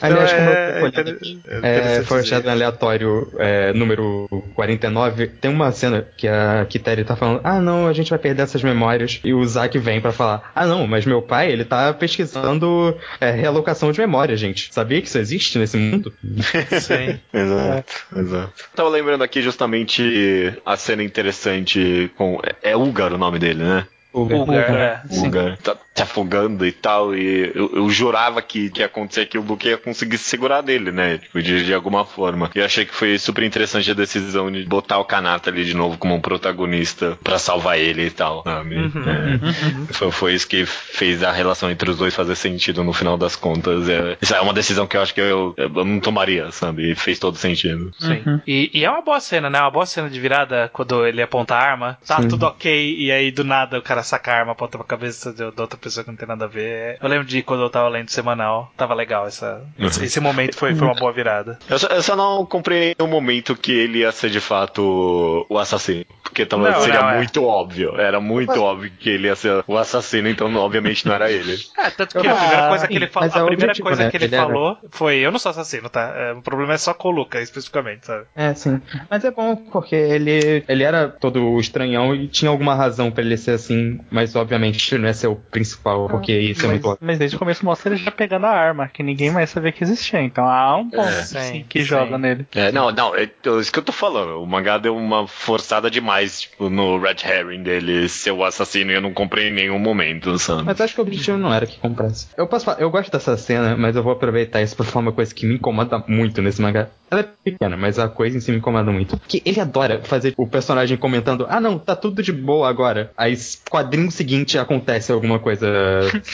Aliás, como é, eu inter- aqui, é é, Foreshadowing aleatório é, número 49, tem uma cena que a Kiteri tá falando, ah não, a gente vai perder essas memórias, e o Zack vem pra falar, ah não, mas meu pai, ele tá pesquisando é, realocação de memória, gente. Sabia que isso existe nesse mundo? Sim. Exato, exato. Tava lembrando aqui justamente a cena interessante com. É, é Ugar o nome dele, né? Ugar, é. Sim. Ugar tá se afogando e tal, e eu, eu jurava que, que ia acontecer que o Luke ia conseguir se segurar dele, né? Tipo, de, de alguma forma. E eu achei que foi super interessante a decisão de botar o Kanata ali de novo como um protagonista pra salvar ele e tal, sabe? É. Foi, foi isso que fez a relação entre os dois fazer sentido no final das contas. É, isso é uma decisão que eu acho que eu, eu não tomaria, sabe? E fez todo sentido. Sim. E, e é uma boa cena, né? Uma boa cena de virada quando ele aponta a arma. Tá Sim. tudo ok, e aí do nada o cara saca a arma, aponta pra cabeça de outra pessoa que não tem nada a ver. Eu lembro de quando eu tava lendo o semanal. Tava legal essa, esse, esse momento, foi, foi uma boa virada. Eu só, eu só não comprei no momento que ele ia ser de fato o assassino. Porque tava, Não, seria não, é. muito óbvio. Era muito óbvio que ele ia ser o assassino, então obviamente não era ele. É, tanto que a primeira coisa que ele falou, mas é a o primeira objetivo, coisa né? que ele, Ele era- falou foi: Eu não sou assassino, tá? É, o problema é só com o Luca, especificamente, sabe? É, sim. Mas é bom porque ele, ele era todo estranhão e tinha alguma razão pra ele ser assim, mas obviamente não é ser o principal, porque isso é mas, muito óbvio. mas desde o começo mostra ele já pegando a arma, que ninguém mais sabia que existia. Então há um ponto É, sim, sim, que sim. joga nele. É, não, não, é isso que eu tô falando. O mangá deu uma forçada demais, tipo, no Red Herring dele ser o assassino e eu não comprei em nenhum momento, sabe? Mas acho que o objetivo não era que comprasse. Eu posso falar, eu gosto dessa cena, mas eu vou aproveitar isso pra falar uma coisa que me incomoda muito nesse mangá. Ela é pequena, mas a coisa em si me incomoda muito. Porque ele adora fazer o personagem comentando, ah não, tá tudo de boa agora. Aí quadrinho seguinte acontece alguma coisa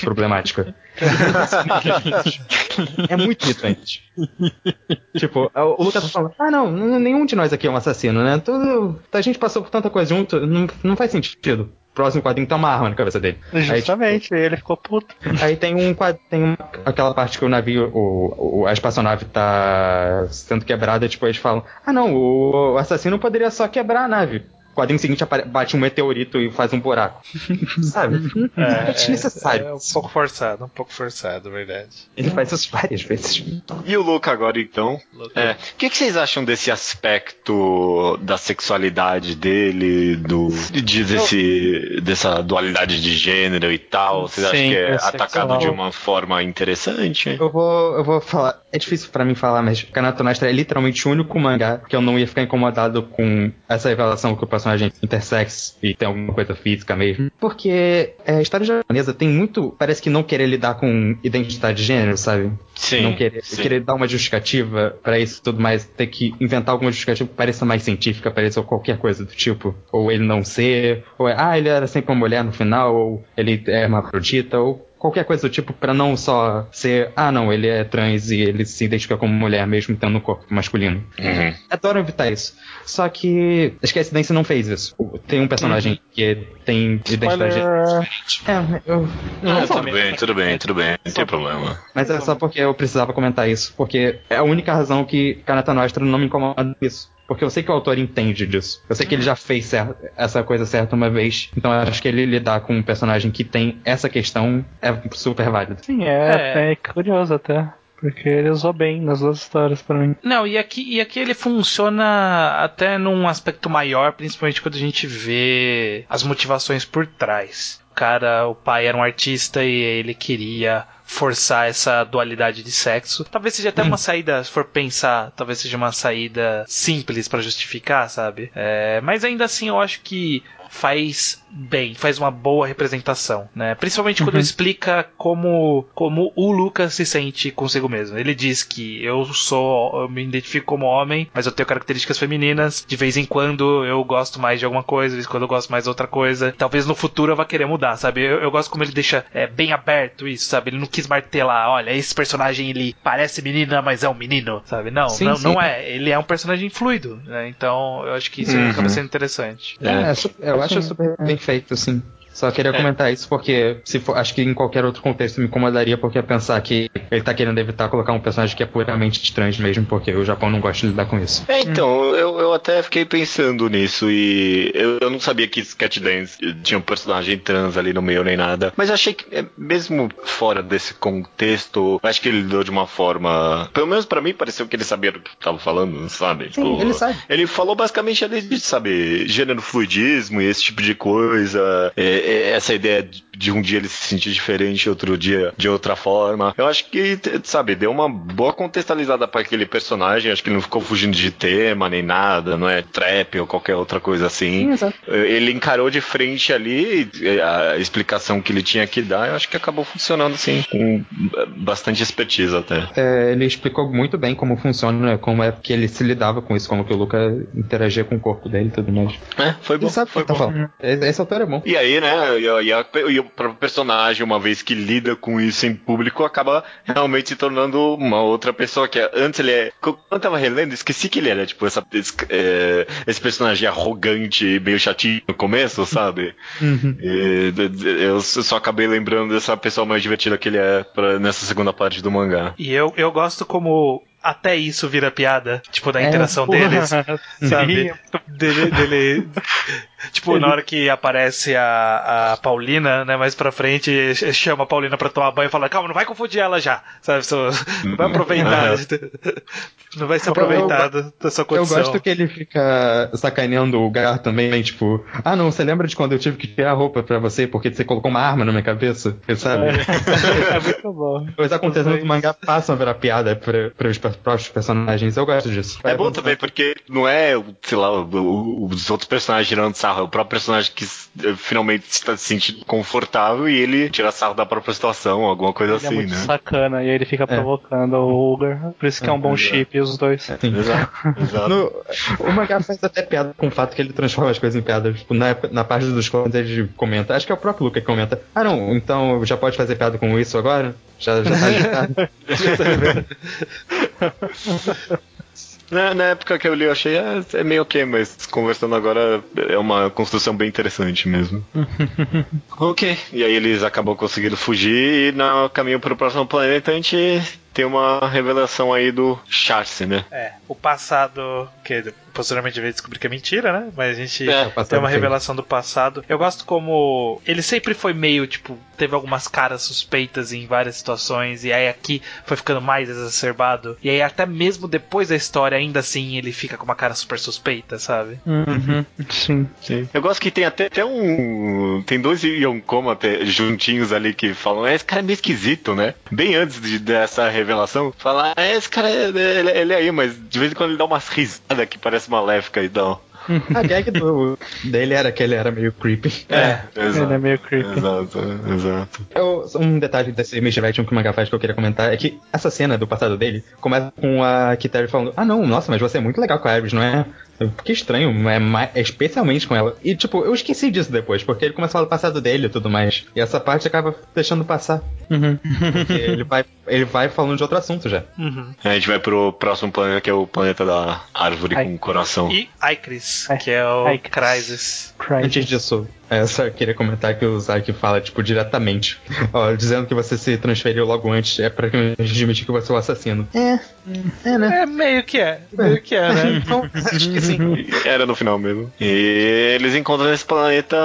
problemática. é muito irritante. tipo, o Lucas tá falando, ah não, nenhum de nós aqui é um assassino, né? Tudo, a gente passou por tanta coisa junto, não, não faz sentido. Próximo quadrinho tá uma arma na cabeça dele. Aí, tipo, Justamente, ele ficou puto. Aí tem um tem uma, aquela parte que o navio, o, o- a espaçonave tá sendo quebrada, tipo, eles falam, ah não, o assassino poderia só quebrar a nave. O quadrinho seguinte bate um meteorito e faz um buraco. Sabe? É, desnecessário. É um pouco forçado, um pouco forçado, verdade. Ele faz isso várias vezes. E o Luca agora, então? Luca. É. O que, que vocês acham desse aspecto da sexualidade dele, do de, desse, dessa dualidade de gênero e tal? Vocês acham Sim, que é é atacado sexual. de uma forma interessante? Eu vou, eu vou falar. é difícil pra mim falar, mas Kanato Nastra é literalmente o único mangá que eu não ia ficar incomodado com essa revelação que o personagem é intersex e tem alguma coisa física mesmo. Porque é, a história japonesa tem muito. Parece que não querer lidar com identidade de gênero, sabe? Sim. não querer, sim. querer dar uma justificativa pra isso e tudo mais, ter que inventar alguma justificativa que pareça mais científica, pareça qualquer coisa do tipo. Ou ele não ser, ou é, ah, ele era sempre uma mulher no final, ou ele é uma protita, ou qualquer coisa do tipo pra não só ser, ah não, ele é trans e ele se identifica como mulher mesmo tendo um corpo masculino. Uhum. Adoro evitar isso. Só que acho que a Residência não fez isso. Tem um personagem que tem identidade Spoiler. É, eu, Não, não, tudo bem, tudo bem, tudo bem. Não tem problema. mas é só porque eu precisava comentar isso, porque é a única razão que Kanata Nostra não me incomoda com isso. Porque eu sei que o autor entende disso. Eu sei que ele já fez essa coisa certa uma vez. Então eu acho que ele lidar com um personagem que tem essa questão é super válido. Sim, é, É. é curioso até. Porque ele usou bem nas duas histórias pra mim. Não, e aqui, e aqui ele funciona até num aspecto maior, principalmente quando a gente vê as motivações por trás. O cara, o pai era um artista e ele queria forçar essa dualidade de sexo. Talvez seja até uma saída, se for pensar, talvez seja uma saída simples pra justificar, sabe? É, mas ainda assim eu acho que faz bem, faz uma boa representação, né? Principalmente quando explica como como o Lucas se sente consigo mesmo. Ele diz que eu sou, eu me identifico como homem, mas eu tenho características femininas. De vez em quando eu gosto mais de alguma coisa, de vez em quando eu gosto mais de outra coisa. Talvez no futuro eu vá querer mudar, sabe? Eu, eu gosto como ele deixa é, bem aberto isso, sabe? Ele não quis martelar, olha, esse personagem ele parece menina, mas é um menino, sabe? Não, Sim, não, sim. não é. Ele é um personagem fluido, né? Então eu acho que isso Uhum. acaba sendo interessante. É, é eu acho super bem feito, sim. Só queria comentar isso porque se for, acho que em qualquer outro contexto me incomodaria porque é pensar que ele tá querendo evitar colocar um personagem que é puramente trans mesmo, porque o Japão não gosta de lidar com isso. É, então, eu, eu até fiquei pensando nisso e eu, eu não sabia que Sketchdance tinha um personagem trans ali no meio nem nada. Mas achei que, é, mesmo fora desse contexto, acho que ele lidou de uma forma. Pelo menos pra mim pareceu que ele sabia do que tava falando, sabe? Sim, Tipo, ele sabe. Ele falou basicamente ali de, sabe, gênero fluidismo e esse tipo de coisa. é, é, essa ideia de, um dia ele se sentir diferente, outro dia de outra forma. Eu acho que, sabe, deu uma boa contextualizada pra aquele personagem. Acho que ele não ficou fugindo de tema nem nada, não é trap ou qualquer outra coisa assim. exato. Ele encarou de frente ali a explicação que ele tinha que dar. Eu acho que acabou funcionando assim, com bastante expertise até. É, ele explicou muito bem como funciona, né, como é que ele se lidava com isso, como que o Luca interagia com o corpo dele e tudo mais. É, foi bom. Ele sabe foi tá bom. falando. Esse esse autor é bom. E aí, né, e, a- e a- e o próprio personagem, uma vez que lida com isso em público, acaba realmente se tornando uma outra pessoa que é- antes ele é. Quando eu tava relendo, esqueci que ele era, tipo, essa, esse, é, esse personagem arrogante e meio chatinho no começo, sabe? E, d- d- eu só acabei lembrando dessa pessoa mais divertida que ele é pra- nessa segunda parte do mangá. E eu, eu gosto como até isso vira piada, tipo, da É, interação porra. deles, sabe? Dele, dele- tipo, na hora que aparece a, a Paulina, né, mais pra frente, ch- chama a Paulina pra tomar banho e fala, calma, não vai confundir ela já, sabe? Só- não vai aproveitar, não vai se aproveitar da, da sua Eu condição. gosto que ele fica sacaneando o Gar também, né, tipo, ah não, você lembra de quando eu tive que tirar a roupa pra você porque você colocou uma arma na minha cabeça? Você sabe? É muito bom. Os acontecimentos do mangá passam a virar piada pra, para os próprios personagens. Eu gosto disso. É bom também porque não é, sei lá, os outros personagens tirando sarro, é o próprio personagem que eh, finalmente está se sentindo confortável e ele tira sarro da própria situação, alguma coisa Ele é assim, muito né? sacana e aí ele fica provocando o Ugar. Por isso que é um bom chip os dois. Exato, exato. No, o mangá faz até piada com o fato que ele transforma as coisas em piada. Tipo, na, na parte dos clones ele comenta, acho que é o próprio Luca que comenta, ah não, então já pode fazer piada com isso agora? Já, já tá liberado? Na, na época que eu li, eu achei, ah, é meio ok, mas conversando agora é uma construção bem interessante mesmo. ok. E aí eles acabam conseguindo fugir e no caminho pro próximo planeta a gente tem uma revelação aí do Charce, né? É, o passado, que posteriormente veio descobrir que é mentira, né? Mas a gente É, passado tem uma sim. revelação do passado. Eu gosto como ele sempre foi meio, tipo, teve algumas caras suspeitas em várias situações, e aí aqui foi ficando mais exacerbado. E aí até mesmo depois da história, ainda assim, ele fica com uma cara super suspeita, sabe? Uhum. Sim. Eu gosto que tem até, até um. Tem dois Yonkoma juntinhos ali que falam, é, esse cara é meio esquisito, né? Bem antes de- dessa revelação revelação, fala, ah, esse cara, ele, ele, ele é aí, mas de vez em quando ele dá umas risadas que parece maléfica e então. A gag do, dele era que ele era meio creepy. É, Ele é meio creepy. Exato, exato. Eu- um detalhe desse Misdirection que o manga faz que eu queria comentar é que essa cena do passado dele começa com a Kitari falando: Ah, não, nossa, mas você é muito legal com a Iris, não é? Que estranho, é, é especialmente com ela. E, tipo, eu esqueci disso depois, porque ele começa a falar do passado dele e tudo mais. E essa parte acaba deixando passar. Uhum. Porque ele vai, ele vai falando de outro assunto já. Uhum. A gente vai pro próximo planeta, que é o planeta da árvore Ai. com coração. E Icris, É, que é o. Cry. Antes disso, eu só queria comentar que o Zack fala, tipo, diretamente. Ó, dizendo que você se transferiu logo antes é pra admitir que você é o assassino. É, é, né? É, meio que é. Meio que é, né? Então, acho que sim. Era no final mesmo. E eles encontram nesse planeta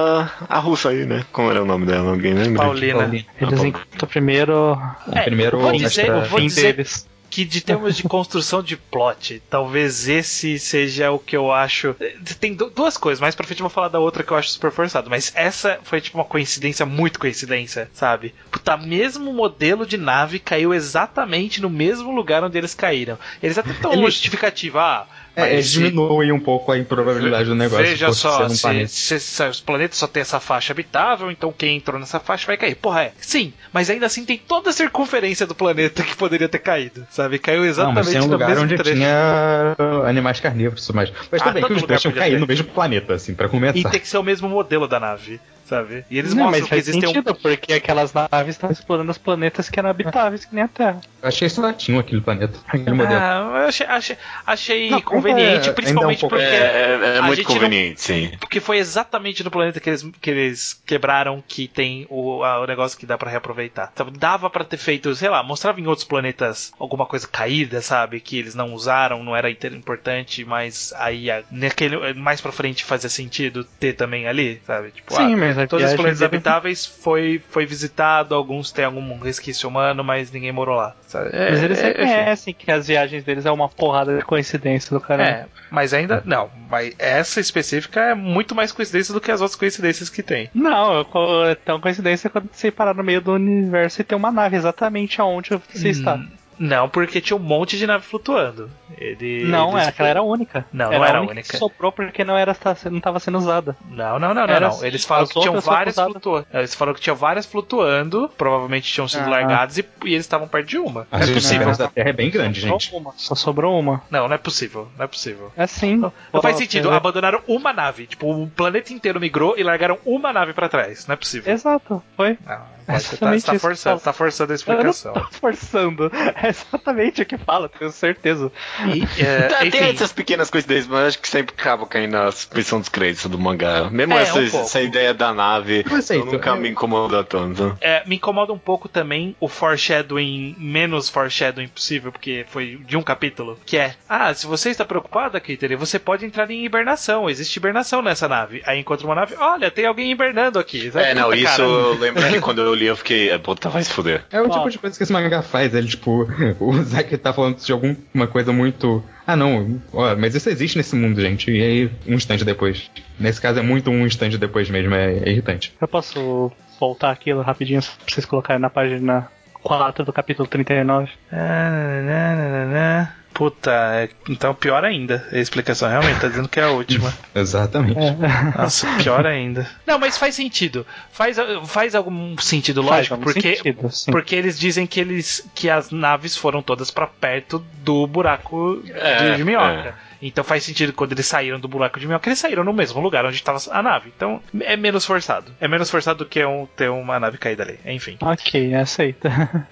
a russa aí, né? Como era o nome dela? Alguém lembra? Paulina. Eles Ah, encontram primeiro É, primeiro vou dizer- eu vou fim dizer- deles. Que de termos de construção de plot, talvez esse seja o que eu acho. Tem du- duas coisas, mais pra frente eu vou falar da outra que eu acho super forçado, mas essa foi tipo uma coincidência, muito coincidência, sabe? Puta, mesmo modelo de nave caiu exatamente no mesmo lugar onde eles caíram. Eles até estão Ele- justificativa, ah, É, mas eles se- diminuem um pouco a improbabilidade do negócio. Veja só, um se, se- se os planetas só tem essa faixa habitável, então quem entrou nessa faixa vai cair. Porra, é. Sim, mas ainda assim tem toda a circunferência do planeta que poderia ter caído, sabe? Caiu Não, exatamente mas tem um no lugar mesmo onde trecho. tinha animais carnívoros, mas, mas Ah, também que os podia cair ter. no mesmo planeta, assim, pra E começar. tem que ser o mesmo modelo da nave, sabe? E eles Não, mostram mas que faz existem um. sentido, porque aquelas naves estavam explorando os planetas que eram habitáveis, que nem a Terra. Eu achei latinho aquele planeta, aquele modelo. Ah, eu achei, achei, achei Não, conveniente, ainda é um principalmente pouco- porque. É, é, é a muito gente não- conveniente, sim. Porque foi exatamente no planeta que eles, que eles quebraram que tem o, a- o negócio que dá pra reaproveitar. Então, dava pra ter feito, sei lá, mostrava em outros planetas alguma coisa caída, sabe? Que eles não usaram, não era importante, mas aí naquele, mais pra frente fazia sentido ter também ali, sabe? Tipo, Sim, ah, mas a todos os viagem planetas dele- habitáveis foi, foi visitado, alguns têm algum resquício humano, mas ninguém morou lá. sabe? É, Mas eles é- enfim. reconhecem que as viagens deles é uma porrada de coincidência do cara. É, mas ainda. Não, mas essa específica é muito mais coincidência do que as outras coincidências que tem. Não, é tão coincidência quando você parar no meio do universo e ter uma nave exatamente aonde você está. Não, porque tinha um monte de nave flutuando. Ele, Não, eles- é, aquela era a única. Não, não era a a única. única. que sobrou porque não era não estava sendo usada. Não, não, não, não, Era não. Eles falaram as que tinham várias flutuando. Eles falaram que tinham várias flutuando, provavelmente tinham sido Ah. largadas e, e eles estavam perto de uma. A Não é possível. da Terra é bem grande, Sobrou gente. uma, só sobrou uma. Não, não é possível. Não é possível. É sim. Não faz sentido. Abandonaram uma nave. Tipo, o planeta inteiro migrou e largaram uma nave pra trás. Não é possível. Exato, foi. Não, É você tá, exatamente você tá forçando, você tá forçando a Eu explicação. não tô forçando. É exatamente o que fala, tenho certeza. E, é, tem essas pequenas coincidências, mas acho que sempre acaba caindo na suspensão dos créditos do mangá. Mesmo É, essa, um essa ideia da nave Eu nunca Eu- me incomoda tanto. É, me incomoda um pouco também o foreshadowing, menos foreshadowing possível, porque foi de um capítulo, que é, ah, se você está preocupada, Kittery, você pode entrar em hibernação, existe hibernação nessa nave. Aí encontra uma nave, olha, tem alguém hibernando aqui. Sabe? É, não, Puta, isso cara. eu lembro que quando eu li eu fiquei, é, puta, vai se fuder. É o tipo de coisa que esse mangá faz. Ele, tipo, o Zack tá falando de alguma coisa muito. Ah, não, ó, mas isso existe nesse mundo, gente. E aí, um instante depois. Nesse caso, é muito um instante depois mesmo, é, é irritante. Eu posso voltar aquilo rapidinho pra vocês colocarem na página 4 do capítulo 39. Ah, nananã. Puta, é- então pior ainda. A explicação realmente tá dizendo que é a última. Exatamente. Nossa, pior ainda. Não, mas faz sentido. Faz, faz algum sentido Faz lógico, algum porque sentido, sim. porque eles dizem que eles que as naves foram todas pra perto do buraco É, de, de minhoca. Então faz sentido quando eles saíram do buraco de minhoca, eles saíram no mesmo lugar onde estava a nave. Então é menos forçado. É menos forçado do que um, ter uma nave caída ali. Enfim. Ok, aceita.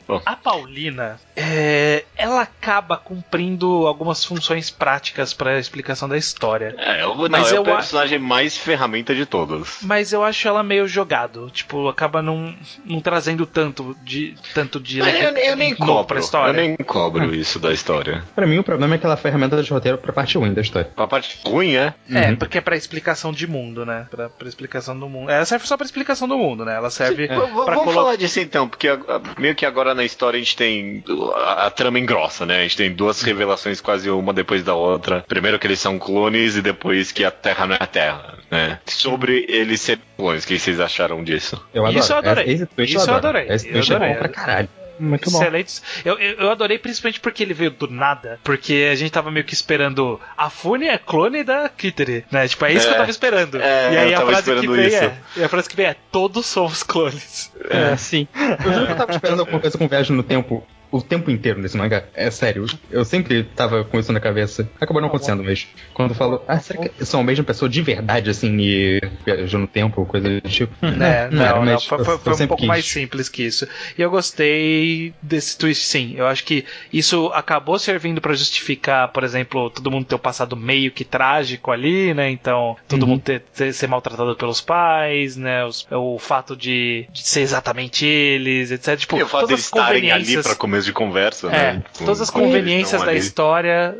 A Paulina, é, ela acaba cumprindo algumas funções práticas para a explicação da história. É, eu, não, Mas é eu o personagem mais ferramenta de todos. Mas eu acho ela meio jogado. Tipo, acaba não, não trazendo tanto de tanto de Mas eu, eu nem cobro, pra história. eu nem cobro isso da história. Pra mim, o problema é aquela ferramenta de roteiro pra parte ruim da história. A parte ruim é. É, Uhum. porque é pra explicação de mundo, né? Pra, pra explicação do mundo. Ela serve só pra explicação do mundo, né? Ela serve v- pra Vamos colocar. falar disso então, porque a- a- meio que agora na história a gente tem a, a trama engrossa, né? A gente tem duas revelações quase uma depois da outra. Primeiro que eles são clones e depois que a Terra não é a Terra, né? Sobre eles serem clones, o que vocês acharam disso? Eu adoro. Isso eu adorei. Esse twist Isso eu adoro. adorei. Esse Eu twist é adorei. bom pra caralho. Muito bom. Excelentes. Eu, eu, eu adorei principalmente porque ele veio do nada. Porque a gente tava meio que esperando. A Fune é clone da Kittery, né? Tipo, é isso que eu É. tava esperando. É, e aí eu a frase que veio isso. é. E a frase que veio é: todos somos clones. É, sim. Eu juro que eu tava esperando alguma coisa com viagem no tempo o tempo inteiro nesse mangá. É sério, eu sempre tava com isso na cabeça. Acabou não acontecendo, mas quando falou, ah, será que são a mesma pessoa de verdade, assim, e viajou no tempo, coisa do tipo? Né? Não, era, Não, não, mas foi, foi- foi um pouco quis. mais simples que isso. E eu gostei desse twist, sim. Eu acho que isso acabou servindo pra justificar, por exemplo, todo mundo ter o passado meio que trágico ali, né? Então, todo Uhum. mundo ter, ter- ser maltratado pelos pais, né? Os- o fato de, de ser exatamente eles, etc. Tipo, E o fato de estarem ali pra começo de conversa, É, né? Todas as conveniências da ali. história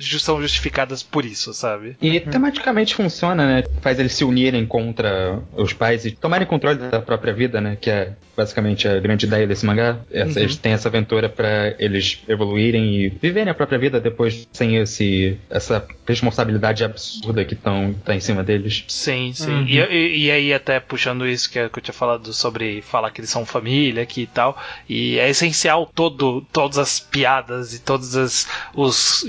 são justificadas por isso, sabe? E tematicamente funciona, né? Faz eles se unirem contra os pais e tomarem controle da própria vida, né? Que é basicamente a grande ideia desse mangá. Essa- Eles têm essa aventura pra eles evoluírem e viverem a própria vida depois sem esse, essa responsabilidade absurda que tão, tá em cima deles. Sim, sim. Uhum. E, e- e aí, até puxando isso que, eu- que eu tinha falado sobre falar que eles são família aqui e tal. E é essencial todo, todas as piadas e todos as, os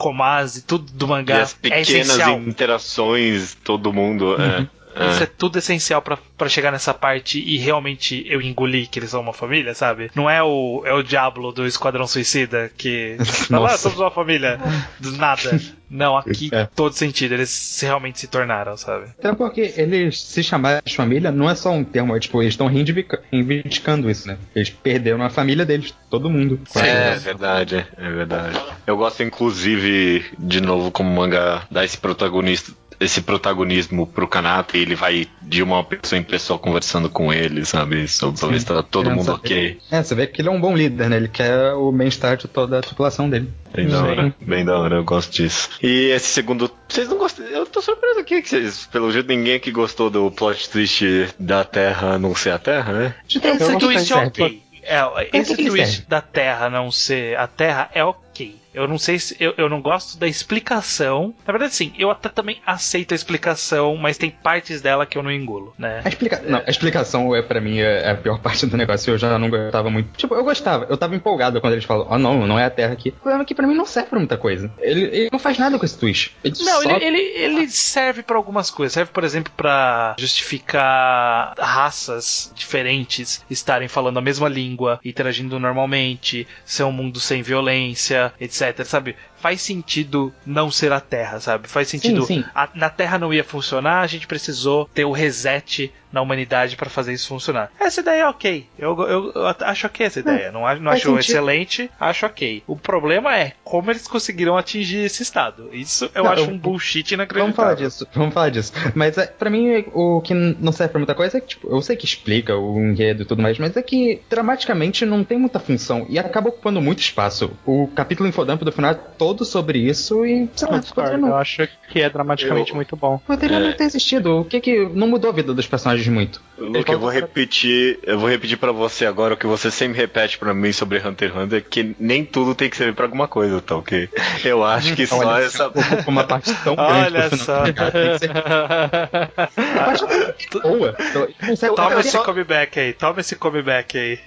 yonkomas e tudo do E mangá. as é pequenas essencial. interações, todo mundo. é, Isso é. é tudo essencial pra pra chegar nessa parte e realmente eu engolir que eles são uma família, sabe? Não é o, é o Diablo do Esquadrão Suicida que fala, ah, somos uma família do nada. Não, aqui É. todo sentido. Eles realmente se tornaram, sabe? Até porque eles se chamarem de família não é só um termo, é tipo, eles estão reivindica- reivindicando isso, né? Eles perderam a família deles, todo mundo. É verdade, é verdade. Eu gosto, inclusive, de novo, como o manga dá esse protagonista. Esse protagonismo pro Kanata e ele vai de uma pessoa em pessoa conversando com ele, sabe? Sobre se tá todo Querendo mundo ok. É, você vê que ele é um bom líder, né? Ele quer o bem-estar de toda a tripulação dele. Bem da hora, bem da hora, eu gosto disso. E esse segundo. Vocês não gostam. Eu tô surpreso aqui que vocês, pelo jeito, ninguém aqui gostou do plot twist da Terra não ser a Terra, né? Esse twist é ok. É, esse twist da Terra não ser a Terra é ok. Eu não sei se. Eu, eu não gosto da explicação. Na verdade, sim, eu até também aceito a explicação, mas tem partes dela que eu não engulo, né? A, explica... não, a explicação é para mim é a pior parte do negócio. Eu já não gostava muito. Tipo, eu gostava, eu tava empolgado quando eles falam, oh não, não é a Terra aqui. O problema é que pra mim não serve pra muita coisa. Ele, ele não faz nada com esse twist. Ele Não, só... ele, ele, ele serve pra algumas coisas. Serve, por exemplo, pra justificar raças diferentes estarem falando a mesma língua, interagindo normalmente, ser um mundo sem violência, etc. Sabe? Faz sentido não ser a Terra, sabe? Faz sentido. sim. a- na Terra não ia funcionar, a gente precisou ter o reset na humanidade pra fazer isso funcionar. Essa ideia é ok. Eu, eu, eu acho ok essa ideia. Não, acho- não acho sentido. excelente, acho ok. O problema é como eles conseguiram atingir esse estado. Isso eu Não, acho eu- um bullshit inacreditável. Vamos falar disso, vamos falar disso. Mas é, pra mim, o que não serve pra muita coisa é que, tipo, eu sei que explica o enredo e tudo mais, mas é que dramaticamente não tem muita função e acaba ocupando muito espaço. O capítulo Infodump do final é todo sobre isso e, sei lá, Eu poderia eu não, acho que é dramaticamente Eu- muito bom. poderia É. não ter existido. O que que não mudou a vida dos personagens muito? Luke, eu vou repetir, eu vou repetir para você agora o que você sempre repete pra mim sobre Hunter x Hunter, que nem tudo tem que servir pra alguma coisa, tá ok? Eu acho que só Olha, essa uma parte tão grande Olha só. tem que ser parte boa. Então, Toma esse comeback aí, toma esse comeback aí.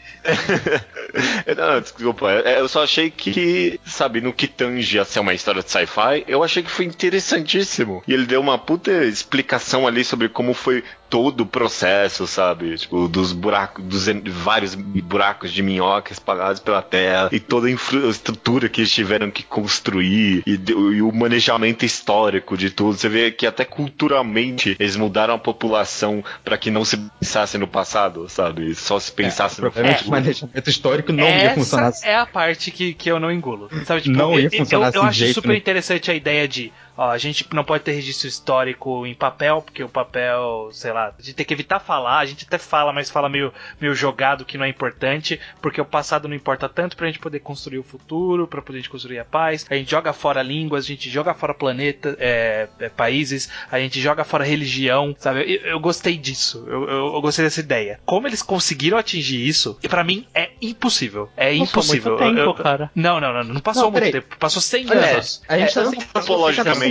Não, desculpa, é, eu só achei que, sabe, no que tange a ser uma história de sci-fi, eu achei que foi interessantíssimo. E ele deu uma puta explicação ali sobre como foi todo o processo, sabe? Tipo, dos buracos, dos vários buracos de minhoca espalhados pela terra e toda a infraestrutura que eles tiveram que construir e, e o manejamento histórico de tudo. Você vê que até culturalmente eles mudaram a população pra que não se pensasse no passado, sabe? Só se pensasse no Provavelmente futuro. o planejamento histórico não ia funcionar Essa é a parte que, que eu não engulo. Sabe, tipo, Não ia eu, funcionar eu, assim eu acho jeito super nenhum. interessante a ideia de, ó, a gente não pode ter registro histórico em papel, porque o papel, sei lá, a gente tem que evitar falar, a gente até fala, mas fala meio, meio jogado que não é importante, porque o passado não importa tanto pra gente poder construir o futuro, pra poder construir a paz. A gente joga fora línguas, a gente joga fora planeta, é, é, países, a gente joga fora religião, sabe? Eu, eu gostei disso, eu, eu, eu gostei dessa ideia. Como eles conseguiram atingir isso, e pra mim é impossível. É Passou impossível. muito tempo, cara. Não, não, não, não passou Não, muito tempo, passou 100 Olha anos. a gente É, tá assim,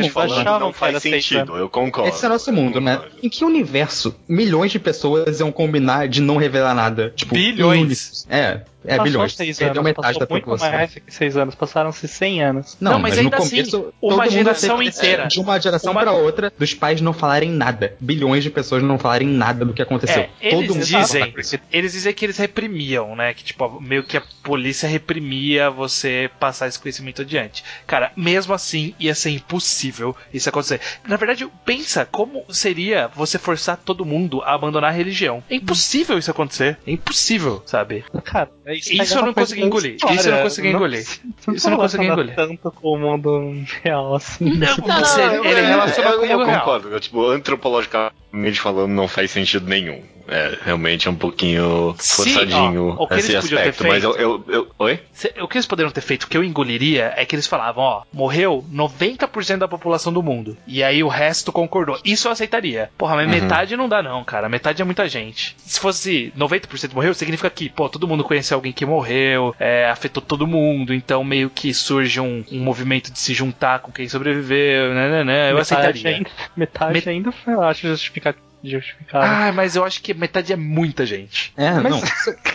assim, falando, achavam não faz sentido, anos. eu concordo. Esse é o nosso mundo, né? Em que universo milhões de pessoas iam combinar de não revelar nada? Tipo, Bilhões. É. É, Passou bilhões. seis Perdeu anos, metade da muito população. mais que seis anos. Passaram-se 100 anos. Não, Não, mas mas, ainda no assim, começo, uma todo mundo geração aceita- inteira. De uma geração Uma- pra outra, dos pais não falarem nada. Bilhões de pessoas não falarem nada do que aconteceu. É, eles todo mundo dizem, eles dizem que eles reprimiam, né? Que tipo, meio que a polícia reprimia você passar esse conhecimento adiante. Cara, mesmo assim ia ser impossível isso acontecer. Na verdade, pensa como seria você forçar todo mundo a abandonar a religião. É impossível isso acontecer. É impossível, sabe? Cara, é isso, Isso eu não consegui engolir. Isso eu não consegui engolir. Isso eu não consegui engolir. tanto com o mundo real assim. Não, Não, você, não, ele eu- relaciona eu, com o eu mundo real. concordo. Eu, tipo, antropologicamente falando, não faz sentido nenhum. É, realmente é um pouquinho Sim, forçadinho ó, o que esse eles podiam ter aspecto. Mas eu, eu, eu- Oi? O que eles poderiam ter feito, que eu engoliria, é que eles falavam, ó, morreu 90% da população do mundo. E aí o resto concordou. Isso eu aceitaria. Porra, mas Uhum. metade não dá não, cara. Metade é muita gente. Se fosse 90% morreu, significa que, pô, todo mundo conheceu alguém que morreu, é, afetou todo mundo, então meio que surge um, um movimento de se juntar com quem sobreviveu, né, né, né. Eu metade aceitaria. Ainda, metade Met- ainda foi, eu acho, justifica- justificável. Ah, mas eu acho que metade é muita gente. É, Mas- não.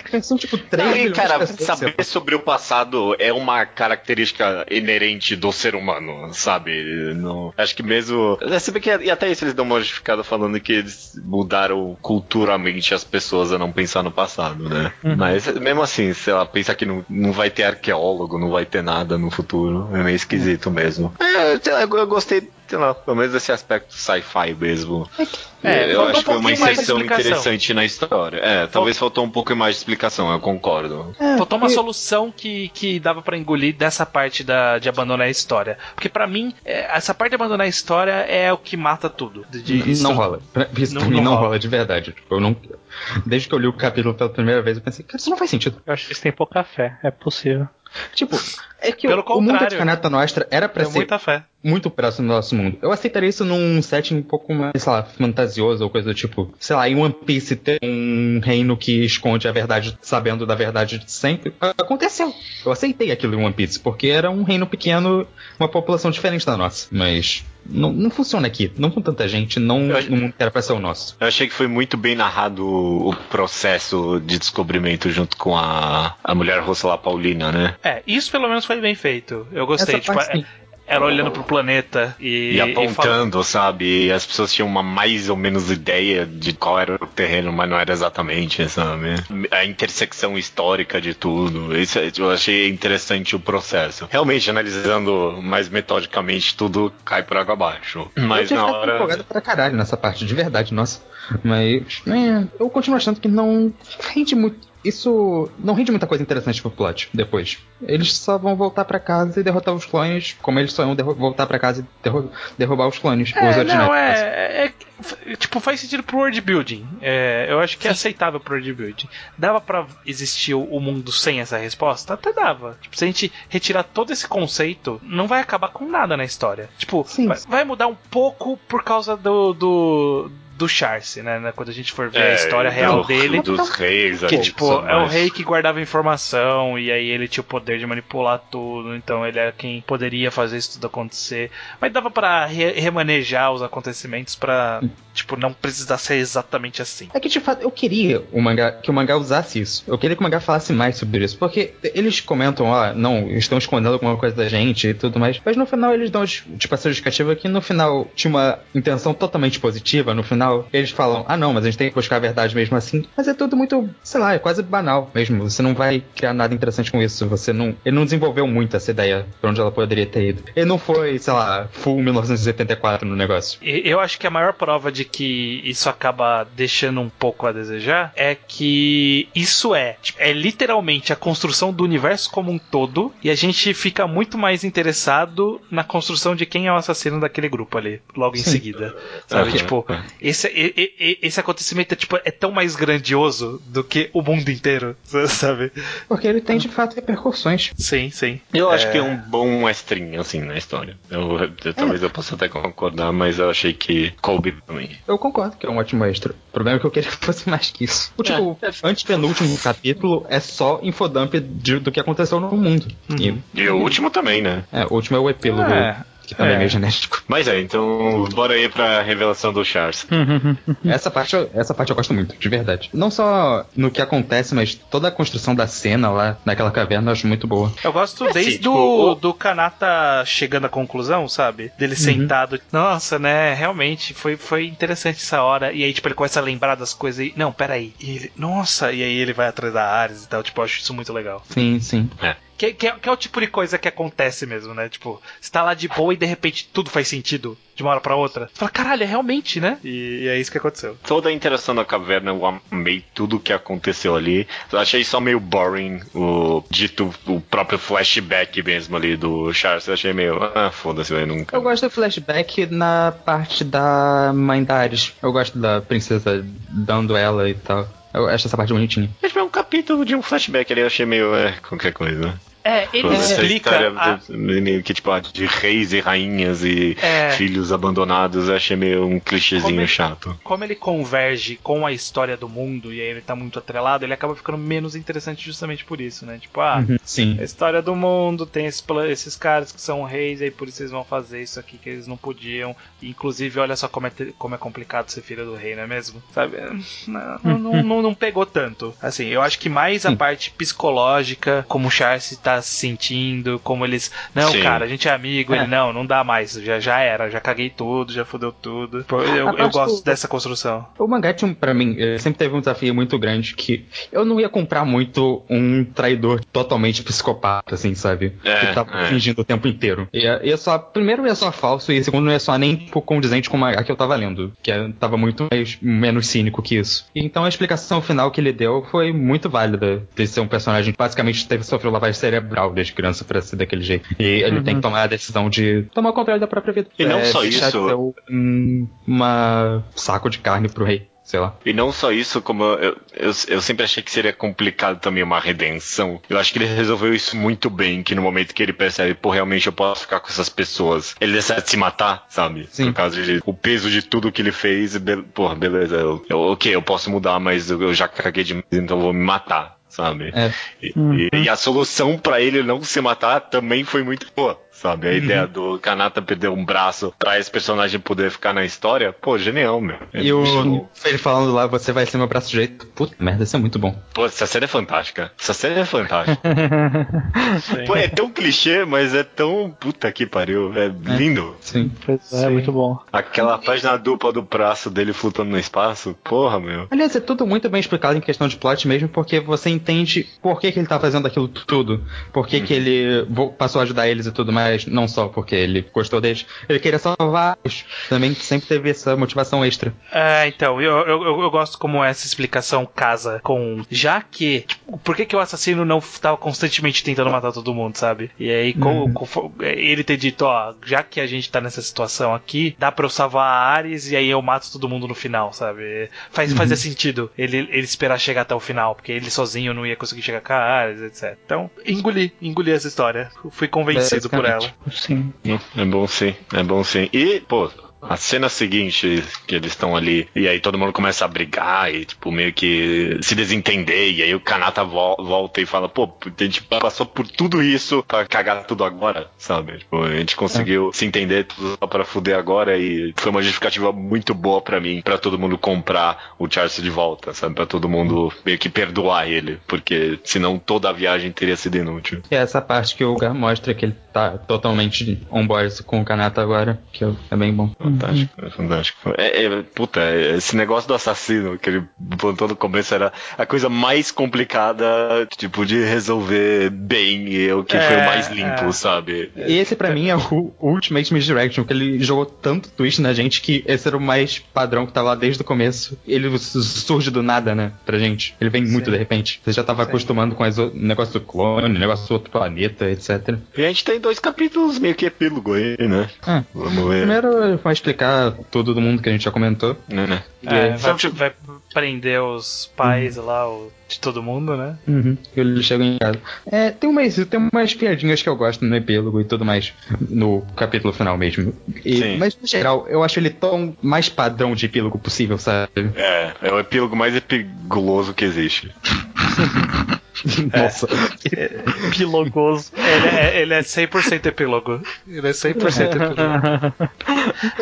São, são tipo 3 Não, milhões e, cara, saber sobre o passado é uma característica inerente do ser humano, sabe? Não, acho que mesmo. é, Se bem que e até isso eles dão uma justificada falando que eles mudaram culturalmente as pessoas a não pensar no passado, né? Mas mesmo assim, sei lá, pensar que não, não vai ter arqueólogo, não vai ter nada no futuro, é meio esquisito mesmo. É, sei lá, eu, eu gostei. Sei lá, pelo menos desse aspecto sci-fi mesmo. É, eu faltou acho um que foi uma mais de inserção interessante na história. É, talvez faltou um pouco mais de explicação, eu concordo. É, Faltou uma e- solução que, que dava pra engolir dessa parte da, de abandonar a história. Porque pra mim, é, essa parte de abandonar a história é o que mata tudo. De- de- isso- não rola. Isso Não- pra mim não não rola. rola de verdade. Tipo, eu não. Desde que eu li o capítulo pela primeira vez, eu pensei, cara, isso não faz sentido. Eu acho que eles têm pouca fé, é possível. Tipo, é que Pelo o, o mundo contrário. de Caneta Nostra era pra ser muita fé. muito próximo do nosso mundo. Eu aceitaria isso num setting um pouco mais, sei lá, fantasioso ou coisa do tipo. Sei lá, em One Piece ter um reino que esconde a verdade, sabendo da verdade de sempre. Aconteceu. Eu aceitei aquilo em One Piece, porque era um reino pequeno, uma população diferente da nossa. Mas não, não funciona aqui. Não com tanta gente, não Eu no mundo que era pra ser o nosso. Eu achei que foi muito bem narrado o processo de descobrimento junto com a, a mulher russa lá, Paulina, né? É, isso pelo menos foi bem feito. Eu gostei. Essa Tipo, parte, é- sim. ela olhando pro planeta e, E, e apontando, sabe? E as pessoas tinham uma mais ou menos ideia de qual era o terreno, mas não era exatamente, sabe? A intersecção histórica de tudo. Isso é- eu achei interessante o processo. Realmente, analisando mais metodicamente, tudo cai por água abaixo. Mas eu na hora. empolgado pra caralho nessa parte, de verdade, nossa. Mas é, eu continuo achando que não rende muito. Isso não rende muita coisa interessante pro plot depois. Eles só vão voltar pra casa e derrotar os clones, como eles só iam derro- voltar pra casa e derru- derrubar os clones. os É, ordinários. não, é, é- é- Tipo, faz sentido pro world building. É, eu acho que é aceitável pro world building. Dava pra existir o, mundo sem essa resposta? Até dava. Tipo, se a gente retirar todo esse conceito, não vai acabar com nada na história. Tipo, vai, vai mudar um pouco por causa do. do do Charce, né? né, Quando a gente for ver a história real É, do- dele. Dos reis, Que, tipo, é o rei que guardava informação e aí ele tinha o poder de manipular tudo, então ele era quem poderia fazer isso tudo acontecer. Mas dava pra re- remanejar os acontecimentos pra, tipo, não precisar ser exatamente assim. É que de fato eu queria o mangá, que o mangá usasse isso. Eu queria que o mangá falasse mais sobre isso. Porque eles comentam, ó, não, estão escondendo alguma coisa da gente e tudo mais. Mas no final eles dão, tipo, essa justificativa que no final tinha uma intenção totalmente positiva. No final eles falam, ah não, mas a gente tem que buscar a verdade mesmo assim. Mas é tudo muito, sei lá, é quase banal mesmo. Você não vai criar nada interessante com isso. Você não. Ele não desenvolveu muito essa ideia pra onde ela poderia ter ido. Ele não foi, sei lá, full 1984 no negócio. Eu acho que a maior prova de que isso acaba deixando um pouco a desejar é que isso é, tipo, é literalmente a construção do universo como um todo e a gente fica muito mais interessado na construção de quem é o assassino daquele grupo ali, logo em Sim. seguida. Sabe? Aham. Tipo, esse, e- esse acontecimento é, tipo, é tão mais grandioso do que o mundo inteiro, sabe? Porque ele tem de fato repercussões. Sim, sim. Eu acho É. que é um bom mestrinho, assim, na história. Eu, eu- talvez eu possa até concordar, mas eu achei que coube também. Eu concordo que é um ótimo extra. O problema é que eu queria que fosse mais que isso. O tipo, antes penúltimo capítulo é só infodump de- do que aconteceu no mundo. E, E o último também, né? é, o último é o epílogo. É. que também é, É. meio genético. Mas é, então bora aí pra revelação do Charles. Essa parte, eu- essa parte eu gosto muito, de verdade. Não só no que acontece, mas toda a construção da cena lá naquela caverna eu acho muito boa. Eu gosto É, desde sim, tipo, do, o- do Kanata chegando à conclusão, sabe? Dele sentado. Nossa, né? Realmente, foi, foi interessante essa hora. E aí, tipo, ele começa a lembrar das coisas e. Não, peraí. E ele. Nossa, e aí ele vai atrás da Ares e tal. Tipo, eu acho isso muito legal. Sim, sim. Que, que, é, que é o tipo de coisa que acontece mesmo, né? Tipo, você tá lá de boa e de repente tudo faz sentido de uma hora pra outra. Você fala, caralho, é realmente, né? E, e é isso que aconteceu. Toda a interação da caverna, eu amei tudo que aconteceu ali. Eu achei só meio boring o dito, o próprio flashback mesmo ali do Charles. Eu achei meio, ah, foda-se, eu nunca. Eu gosto do flashback na parte da mãe da Ares. Eu gosto da princesa dando ela e tal. Eu acho essa parte bonitinha. Mas foi um capítulo de um flashback ali, eu achei meio, é, qualquer coisa. É, ele explica. história a- que, tipo, ah, de reis e rainhas e É. filhos abandonados, eu achei meio um clichêzinho Como ele- chato. como ele converge com a história do mundo e aí ele tá muito atrelado, ele acaba ficando menos interessante justamente por isso, né? Tipo, ah, Sim. a história do mundo tem esse esses caras que são reis, e aí por isso eles vão fazer isso aqui que eles não podiam. E, inclusive, olha só como é, como é complicado ser filho do rei, não é mesmo? Sabe? Não, não, não, não pegou tanto. Assim, eu acho que mais a parte psicológica, como o Charles tá se sentindo, como eles. Não, Sim. cara, a gente é amigo, É. ele não, não dá mais, já, já era, já caguei tudo, já fudeu tudo. Eu, eu gosto do- dessa construção. O mangá tinha, pra mim, ele sempre teve um desafio muito grande que eu não ia comprar muito um traidor totalmente psicopata, assim, sabe? É, que tava é. fingindo o tempo inteiro. Ia, ia só, primeiro ia só falso e segundo ia só nem tipo, condizente com o mangá que eu tava lendo, que é- tava muito mais- menos cínico que isso. E Então a explicação final que ele deu foi muito válida de ser um personagem que basicamente teve sofreu lavagem cerebral desde criança pra ser daquele jeito. E ele tem que tomar a decisão de tomar o controle da própria vida. E não só deixar de isso. um uma saco de carne pro rei. Sei lá. E não só isso, como eu, eu, eu sempre achei que seria complicado também uma redenção. Eu acho que ele resolveu isso muito bem, que no momento que ele percebe, pô, realmente eu posso ficar com essas pessoas, ele decide se matar, sabe? Sim. Por causa de o peso de tudo que ele fez, be, porra, beleza, eu, eu- ok, eu posso mudar, mas eu, eu já caguei demais, então eu vou me matar. Sabe? É. E, e- e a solução pra ele não se matar também foi muito boa, sabe? A ideia do Kanata perder um braço pra esse personagem poder ficar na história, pô, genial, meu. É E o ele falando lá, você vai ser meu braço direito. Puta merda, isso é muito bom. Pô, essa série é fantástica. Essa série é fantástica. Pô, é tão clichê, mas é tão. Puta que pariu. É lindo. Sim. É, Sim. muito bom. Aquela página dupla do braço dele flutuando no espaço. Porra, meu. Aliás, é tudo muito bem explicado em questão de plot mesmo, porque você entende por que, que ele tá fazendo aquilo tudo. Por que, que ele vo- passou a ajudar eles e tudo mais, não só porque ele gostou deles. Ele queria salvar eles. Também sempre teve essa motivação extra. É, então, eu, eu, eu, gosto como essa explicação casa com. Já que. Tipo, por que, que o assassino não tava constantemente tentando matar todo mundo, sabe? E aí, com- com- ele ter dito, ó, já que a gente tá nessa situação aqui, dá pra eu salvar a Ares e aí eu mato todo mundo no final, sabe? Faz, fazia sentido ele, ele esperar chegar até o final, porque ele sozinho não ia conseguir chegar com a Ares, etc. Então, engoli, engoli essa história. Fui convencido por ela. Sim. É bom sim, é bom sim. E, pô. A cena seguinte, que eles estão ali, e aí todo mundo começa a brigar e, tipo, meio que se desentender, e aí o Kanata vol- volta e fala, pô, a gente passou por tudo isso pra cagar tudo agora, sabe? Tipo, a gente conseguiu se entender tudo só pra fuder agora, e foi uma justificativa muito boa pra mim, pra todo mundo comprar o Charles de volta, sabe? Pra todo mundo meio que perdoar ele, porque senão toda a viagem teria sido inútil. E é essa parte que o Gar mostra que ele tá totalmente on board com o Kanata agora, que é bem bom. Fantástico, é fantástico. É, é, puta, é, esse negócio do assassino que ele plantou no começo era a coisa mais complicada, tipo, de resolver bem e o que foi É, o mais limpo, é. sabe? E esse pra mim é o Ultimate Misdirection, que ele jogou tanto twist na gente que esse era o mais padrão que tava lá desde o começo. Ele su- surge do nada, né, pra gente. Ele vem muito Sim. de repente. Você já tava acostumando com as o negócio do clone, negócio do outro planeta, etc. E a gente tem dois capítulos meio que epílogo aí, né? Ah, Vamos ver. primeiro vai explicar tudo do mundo que a gente já comentou. Né, né? É, aí- vai, vai prender os pais lá, o- de todo mundo, né? Uhum. Ele chega em casa. É, tem umas, tem umas piadinhas que eu gosto no epílogo e tudo mais, no capítulo final mesmo. E- Sim. mas, no geral, eu acho ele tão mais padrão de epílogo possível, sabe? É, é o epílogo mais epiguloso que existe. Nossa. Epilogoso. Ele é, ele é 100% epílogo. Ele é 100% epílogo.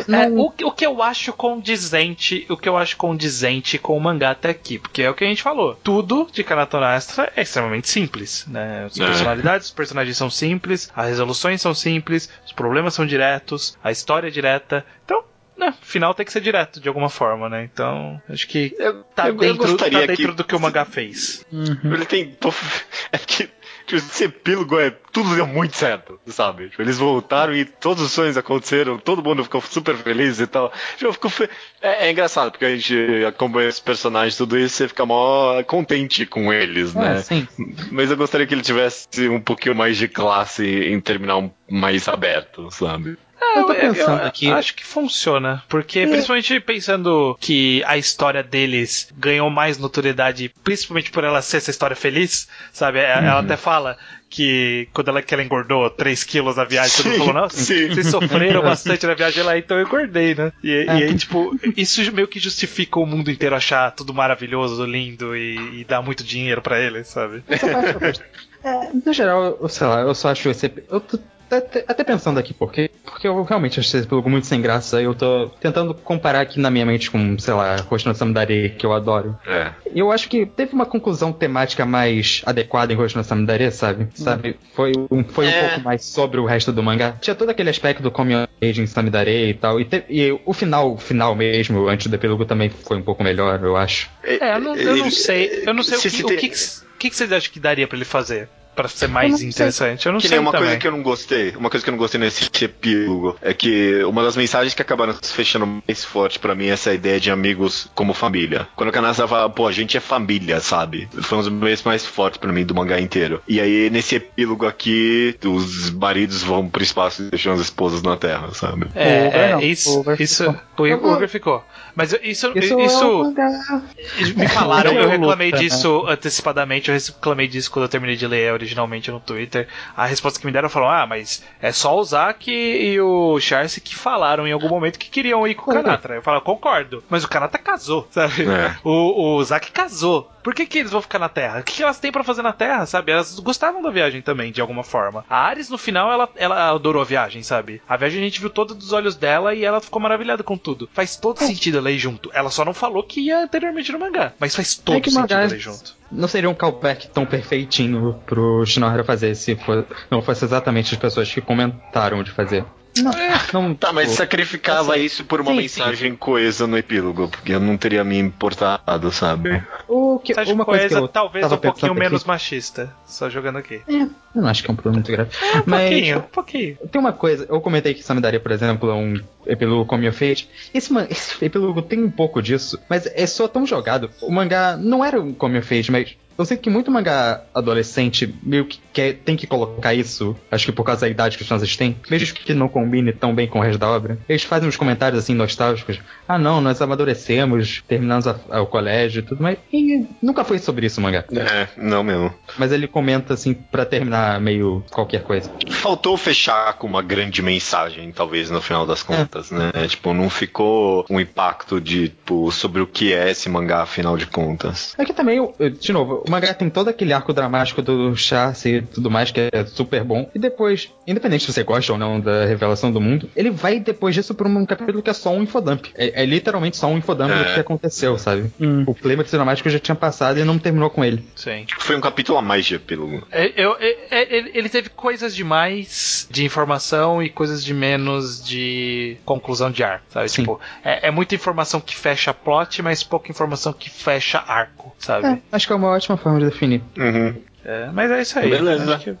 É, o, o que eu acho condizente, o que eu acho condizente com o mangá até aqui, porque é o que a gente falou. Tudo de Kanata no Astra é extremamente simples, né? As É. personalidades, os personagens são simples, as resoluções são simples, os problemas são diretos, a história é direta. Então, né, o final tem que ser direto de alguma forma, né? Então, acho que Eu, tá eu- eu dentro, gostaria tá dentro que do que o mangá fez. Ele tem. É que. Tipo, esse epílogo é. Tudo deu muito certo, sabe? Tipo, eles voltaram e todos os sonhos aconteceram, todo mundo ficou super feliz e tal. Tipo, eu fico fe- é, é engraçado, porque a gente acompanha os personagens e tudo isso e você fica mó contente com eles, né? É, sim. Mas eu gostaria que ele tivesse um pouquinho mais de classe em terminar um mais aberto, sabe? Eu tô pensando aqui. Acho que funciona. Porque, principalmente pensando que a história deles ganhou mais notoriedade, principalmente por ela ser essa história feliz, sabe? Ela ela até fala que quando ela, que ela engordou 3 quilos na viagem, todo mundo falou, nossa, sim. vocês sofreram bastante na viagem lá, então eu engordei, né? E, e aí, tipo, isso meio que justifica o mundo inteiro achar tudo maravilhoso, lindo e, e dar muito dinheiro pra eles, sabe? Eu. É, no geral, eu sei lá, eu só acho esse. Eu tô até, até pensando aqui, porque, porque eu realmente achei esse jogo muito sem graça. Eu tô tentando comparar aqui na minha mente com, sei lá, Rosto no Samidare, que eu adoro. É. Eu acho que teve uma conclusão temática mais adequada em Rosto no Samidare, sabe? Sabe? Foi, um, foi É. um pouco mais sobre o resto do mangá. Tinha todo aquele aspecto do Coming Age em Samidare e tal. E, te- e o final, o final mesmo, antes do epílogo, também foi um pouco melhor, eu acho. É, eu não, eu não sei. Eu não sei o se- que, se o tem- que, o que, que vocês acham que daria pra ele fazer? Pra ser mais interessante? Eu não Que sei nem uma também. coisa que eu não gostei, uma coisa que eu não gostei nesse epílogo é que uma das mensagens que acabaram se fechando mais forte pra mim é essa ideia de amigos como família. Quando o Kanasa fala, pô, a gente é família, sabe? Foi um dos momentos mais fortes pra mim do mangá inteiro. E aí, nesse epílogo aqui, os maridos vão pro espaço e deixam as esposas na Terra, sabe? É, é, não. isso, O isso, ficou. o Eu Uber ficou. Mas eu- isso, Isso, isso, é me falaram, eu É reclamei luta, né? disso antecipadamente, eu reclamei disso quando eu terminei de ler originalmente no Twitter. A resposta que me deram falou: ah, mas é só o Zack e o Charce que falaram em algum momento que queriam ir com o Kanatra. Eu falo, concordo, mas o Kanata casou, sabe? É. O, o Zack casou. Por que, que eles vão ficar na Terra? O que, que elas têm pra fazer na Terra, sabe? Elas gostavam da viagem também, de alguma forma. A Ares, no final, ela, ela adorou a viagem, sabe? A viagem a gente viu toda dos olhos dela e ela ficou maravilhada com tudo. Faz todo sentido ela ir junto. Ela só não falou que ia anteriormente no mangá. Mas faz todo É que o sentido mangá- ela ir junto. Não seria um callback tão perfeitinho pro Shinohara fazer se for- não fosse exatamente as pessoas que comentaram de fazer. Não, não Tá, mas tipo, sacrificava isso por uma Sim, mensagem coesa no epílogo, porque eu não teria me importado, sabe? o que, Mensagem uma coisa que coesa, eu talvez um pouquinho menos aqui- machista. Só jogando aqui. É, eu não acho que é um problema muito grave. Um mas pouquinho, um pouquinho. tem uma coisa, eu comentei que Samidare, por exemplo, é um epílogo como Your Fate. Esse, man- esse epílogo tem um pouco disso, mas é só tão jogado. O mangá não era um como Your Fate, mas eu sinto que muito mangá adolescente meio que quer, tem que colocar isso, acho que por causa da idade que os franceses têm, mesmo que não combine tão bem com o resto da obra. Eles fazem uns comentários assim nostálgicos. Ah, não, nós amadurecemos, terminamos a- a- o colégio e tudo, mas e nunca foi sobre isso o mangá. É, não mesmo. Mas ele comenta assim pra terminar meio qualquer coisa. Faltou fechar com uma grande mensagem, talvez, no final das contas, né? Tipo, não ficou um impacto de, tipo, sobre o que é esse mangá, afinal de contas. É que também, de novo, o mangá tem todo aquele arco dramático do Chassi e tudo mais, que é super bom. E depois, independente se você gosta ou não da revelação do mundo, ele vai depois disso pra um capítulo que é só um infodump. É, é literalmente só um infodump É. do que aconteceu, sabe? Hum. O clímax dramático já tinha passado e não terminou com ele. Sim. Foi um capítulo a mais de epílogo. É, eu- é- é- ele- ele teve coisas demais de informação e coisas de menos de conclusão de arco, sabe? Sim. Tipo, é, é muita informação que fecha plot, mas pouca informação que fecha arco, sabe? É, acho que é uma ótima forma de definir. Uhum. É, mas é isso aí. Beleza. Que,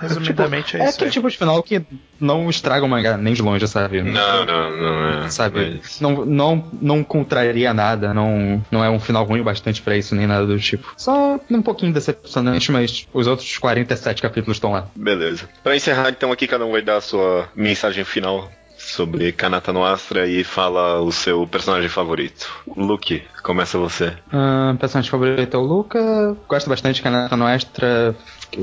resumidamente é é isso aquele aí. tipo de final que não estraga o mangá nem de longe, sabe? Não, não, não é. Sabe? Mas- Não, não, não contraria nada, não, não é um final ruim bastante pra isso, nem nada do tipo. Só um pouquinho decepcionante, mas os outros 47 capítulos estão lá. Beleza. Pra encerrar, então, aqui cada um vai dar a sua mensagem final. Sobre Kanata no Astra e fala o seu personagem favorito. Luke, começa você. Ah, personagem favorito é o Luca. Gosto bastante de Kanata no Astra.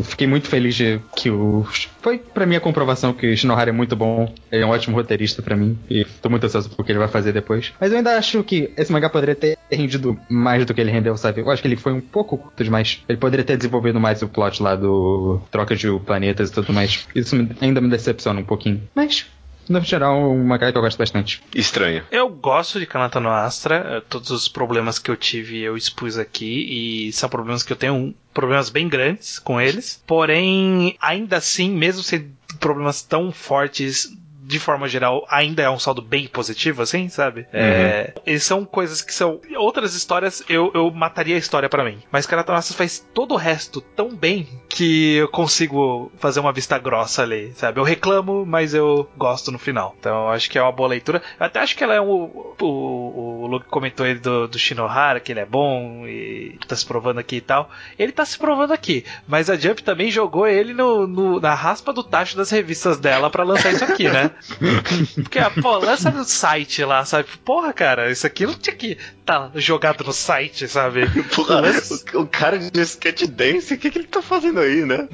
Fiquei muito feliz de que o. Foi pra mim a comprovação que o Shinohara é muito bom. Ele é um ótimo roteirista pra mim. E tô muito ansioso pro que ele vai fazer depois. Mas eu ainda acho que esse mangá poderia ter rendido mais do que ele rendeu, sabe? Eu acho que ele foi um pouco curto demais. Ele poderia ter desenvolvido mais o plot lá do troca de planetas e tudo mais. Isso ainda me decepciona um pouquinho. Mas, no geral, é um mangá que eu gosto bastante. Estranho. Eu gosto de Kanata no Astra. eh, Todos os problemas que eu tive eu expus aqui. E são problemas que eu tenho problemas bem grandes com eles. Porém, ainda assim, mesmo sendo problemas tão fortes. De forma geral, ainda é um saldo bem positivo, assim, sabe? É, eles são coisas que são. Outras histórias eu, eu mataria a história pra mim. Mas Astra faz todo o resto tão bem que eu consigo fazer uma vista grossa ali, sabe? Eu reclamo, mas eu gosto no final. Então eu acho que é uma boa leitura. Eu até acho que ela é um. O, o Luke comentou ele do, do Shinohara, que ele é bom e tá se provando aqui e tal. Ele tá se provando aqui, mas a Jump também jogou ele no, no- na raspa do tacho das revistas dela pra lançar isso aqui, né? Porque, pô, lança no site lá, sabe? Porra, cara, isso aqui não tinha que tá jogado no site, sabe? Porra, o, o cara de sketch dance, o que, que ele tá fazendo aí, né?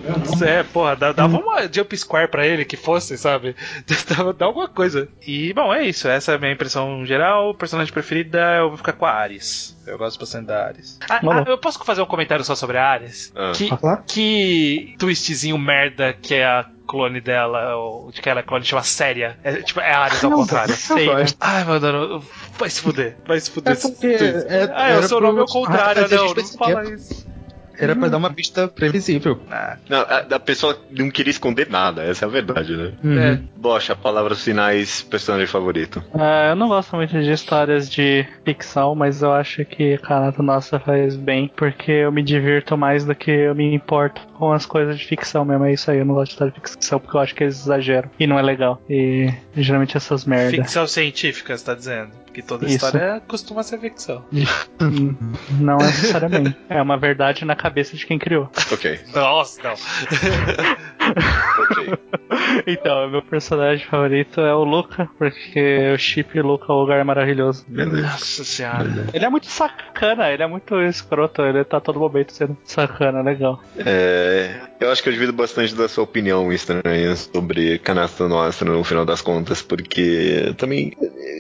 É, porra, dá- dava uma Jump Square pra ele que fosse, sabe? Dava, dá alguma coisa. E, bom, é isso. Essa é a minha impressão geral. Personagem preferida, eu vou ficar com a Ares. Eu gosto bastante da Ares. Ah, ah, eu posso fazer um comentário só sobre a Ares? Ah. Que, que twistzinho merda que é a clone dela, ou de que ela é clone, chama Séria. É, tipo, é Ares ao contrário. Sei? Ai, meu Deus, vai se fuder, vai se fuder. É porque. É, ah, é o era seu nome ao contrário, fazer não, não fala isso. Era pra dar uma pista previsível. Ah, Não, a, a pessoa não queria esconder nada, essa é a verdade, né? Uhum. é. Bocha, palavras finais, personagem favorito. Ah, eu não gosto muito de histórias de ficção, mas eu acho que Kanata Nossa faz bem, porque eu me divirto mais do que eu me importo com as coisas de ficção mesmo. É isso aí, eu não gosto de história de ficção porque eu acho que eles exageram e não é legal. E geralmente essas merda. Ficção científica, você tá dizendo? Porque toda Isso. história costuma ser ficção. Não necessariamente. É uma verdade na cabeça de quem criou. Ok, Nossa, não. ok. Então, meu personagem favorito é o Luca, porque o chip Luca é um lugar maravilhoso. Beleza. Nossa senhora. Ele é muito sacana, ele é muito escroto, ele tá todo momento sendo sacana, legal. É, eu acho que eu divido bastante da sua opinião estranha sobre Canasta Nostra no final das contas, porque também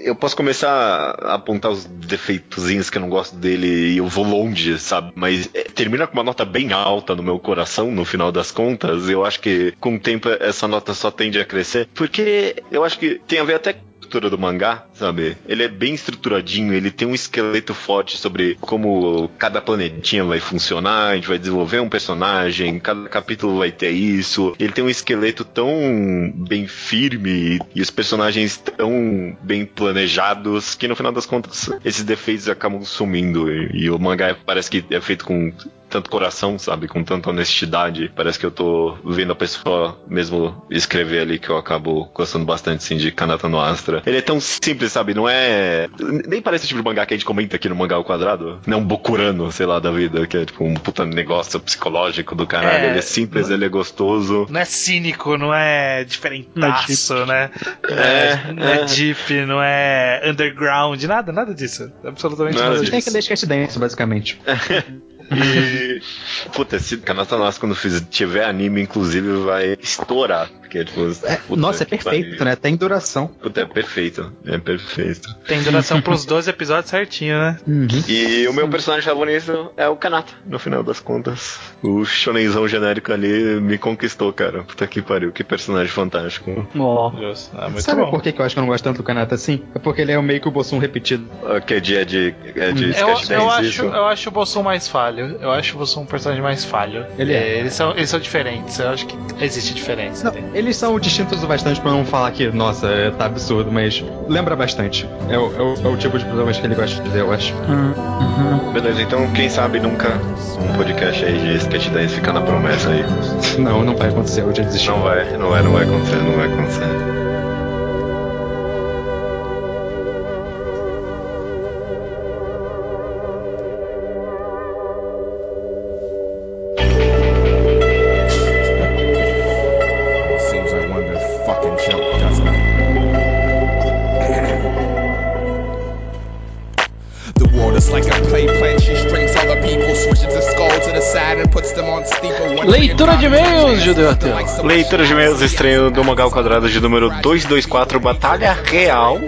eu posso começar a apontar os defeitozinhos que eu não gosto dele e eu vou longe, sabe? Mas é, termina com uma nota bem alta no meu coração no final das contas. Eu acho que com o tempo essa nota só tende a crescer, porque eu acho que tem a ver até estrutura do mangá, sabe? Ele é bem estruturadinho, ele tem um esqueleto forte sobre como cada planetinha vai funcionar, a gente vai desenvolver um personagem, cada capítulo vai ter isso. Ele tem um esqueleto tão bem firme e os personagens tão bem planejados que no final das contas esses defeitos acabam sumindo e, e o mangá parece que é feito com tanto coração, sabe? Com tanta honestidade. Parece que eu tô vendo a pessoa mesmo escrever ali que eu acabo gostando bastante, sim, de Kanata no Astra. Ele é tão simples, sabe? Não é. Nem parece o tipo de mangá que a gente comenta aqui no Mangá ao Quadrado. Não é um Bokurano, sei lá, da vida, que é tipo um puta negócio psicológico do caralho. É. ele é simples, ele é gostoso. Não é cínico, não é diferentaço, né? É, não é é. deep, não é underground, nada, nada disso. Absolutamente Nada nada, disso. Tem disso. que deixar esse dance, basicamente. E. Puta, se Kanata no Astra, quando fiz, tiver anime, inclusive, vai estourar. Porque, tipo. puta Nossa, é perfeito, pariu. né? Tem duração. Puta, é perfeito. É perfeito. Tem duração pros 12 episódios certinho, né? E o meu personagem favorito é o Kanata, no final das contas. O shonenzão genérico ali me conquistou, cara. Puta que pariu, que personagem fantástico. Ah, muito Sabe bom. por que, que eu acho que eu não gosto tanto do Kanata assim? É porque ele é meio que o Bossum repetido. Que é de, é de, é de Eu, sketch eu, dance, acho, isso? eu acho o Bossum mais falho. Eu acho o Bossum um personagem mais falho. Ele é. Eles são, eles são diferentes. Eu acho que existe diferença. Não, eles são distintos o bastante pra não falar que, nossa, é, tá absurdo, mas lembra bastante. É, o- é o- é o tipo de problemas que ele gosta de fazer, eu acho. Beleza, então quem sabe nunca um podcast aí de sketch dance ficar na promessa aí. Não, não vai acontecer, eu já desisti. Não vai, não vai, não vai acontecer, não vai acontecer. Judeu Ateu. Leitura de e-mails estranho do Mangá ao Quadrado de número 224, Batalha Real,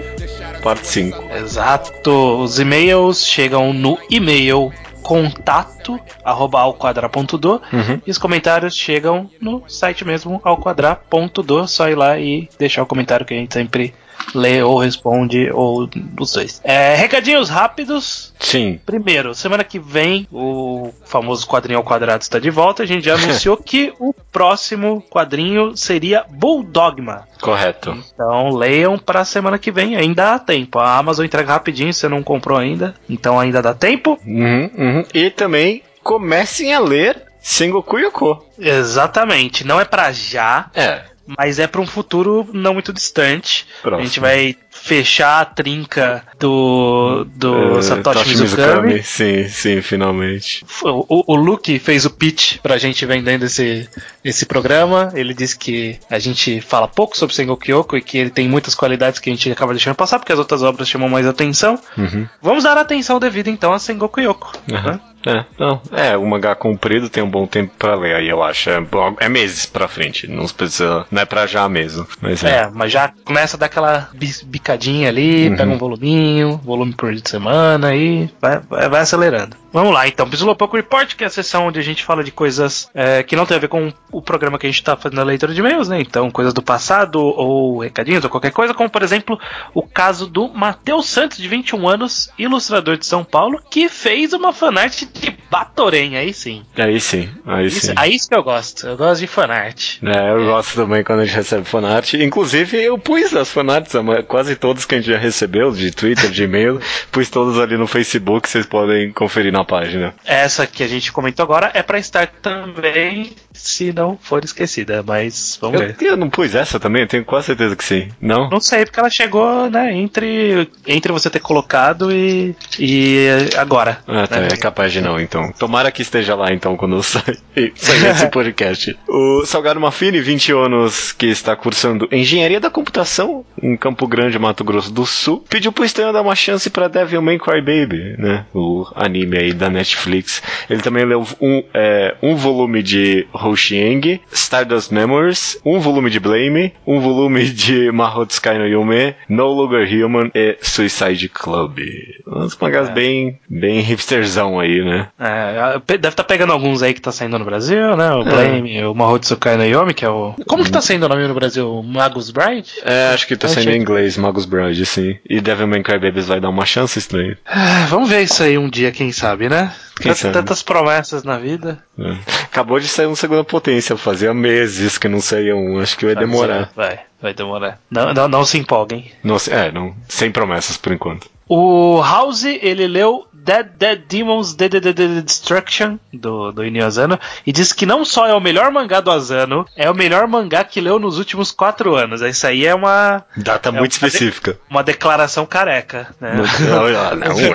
parte 5. Exato. Os e-mails chegam no e-mail contato arroba alquadra.do Uhum. e os comentários chegam no site mesmo alquadra.do. Só ir lá e deixar o comentário que a gente sempre lê ou responde ou os dois. É, recadinhos rápidos. Sim. Primeiro, semana que vem o famoso quadrinho ao quadrado está de volta. A gente já anunciou que o próximo quadrinho seria Bulldogma. Correto. Então leiam para semana que vem, ainda há tempo. A Amazon entrega rapidinho, se você não comprou ainda, então ainda dá tempo. Uhum, uhum. E também comecem a ler Sengoku Yoko. Exatamente, não é para já, É. mas é para um futuro não muito distante. Próximo. A gente vai fechar a trinca do do É, Satoshi Mizukami. Sim, sim, finalmente. O, o, Luke fez o pitch pra gente vendendo esse, esse programa. Ele disse que a gente fala pouco sobre Sengoku Yoko e que ele tem muitas qualidades que a gente acaba deixando passar porque as outras obras chamam mais atenção. Uhum. Vamos dar atenção devida então a Sengoku Yoko. Aham. né? É, não, é, o mangá comprido tem um bom tempo pra ler, aí eu acho. É, é meses pra frente, não precisa, não é pra já mesmo. Mas é. É, mas já começa a dar aquela bicadinha ali, Uhum. pega um voluminho, volume por semana e vai, vai, vai acelerando. Vamos lá então, Bislopouco Report, que é a sessão onde a gente fala de coisas é, que não tem a ver com o programa que a gente tá fazendo a leitura de e-mails, né? Então, coisas do passado ou recadinhos ou qualquer coisa, como por exemplo o caso do Matheus Santos, de 21 anos, ilustrador de São Paulo, que fez uma fanart de Batorém, aí sim. Aí sim, aí Isso, sim. aí isso que eu gosto, eu gosto de fanart. É, eu gosto também quando a gente recebe fanart. Inclusive, eu pus as fanarts, quase todas que a gente já recebeu, de Twitter, de e-mail, pus todas ali no Facebook, vocês podem conferir na página. Essa que a gente comentou agora é pra estar também, se não for esquecida, mas vamos ver. Eu, eu não pus essa também? Eu tenho quase certeza que sim. Não? Não sei, porque ela chegou, né, entre, entre você ter colocado e, e agora. Ah, tá, né? é capaz de não, então. Tomara que esteja lá, então, quando sair, sair esse podcast. O Salgado Mafini, 20 anos, que está cursando Engenharia da Computação em Campo Grande, Mato Grosso do Sul, pediu pro Stan dar uma chance pra Devilman Crybaby, né? O anime aí da Netflix. Ele também leu um, é, um volume de Hoshieng, Stardust Memories, um volume de Blame, um volume de Mahotsukai no Yume, No Longer Human e Suicide Club. Uns mangás bem, bem hipsterzão aí, né? É, pe- deve estar pegando alguns aí que tá saindo no Brasil, né? O Blame, o Mahotsukai no Yomi, que é o. Como que tá saindo o nome no Brasil? Magus Bride? É, acho que tá saindo em inglês, Magus Bride, sim. E Devilman Crybabies vai dar uma chance estranha. Ah, vamos ver isso aí um dia, quem sabe, né? Quem Tantas- sabe? Tantas promessas na vida. É. Acabou de sair um segunda potência, fazia meses que não saía um, acho que vai demorar. Vai, vai demorar. Não, não, não se empolguem. Nossa, é, não, sem promessas por enquanto. O House, ele leu Dead Dead Demons Dead Dead Dead Destruction, do, do Inio Asano, e disse que não só é o melhor mangá do Asano, é o melhor mangá que leu nos últimos quatro anos. Isso aí é uma, Data É muito uma de- específica. uma declaração careca, né? Não, não, não,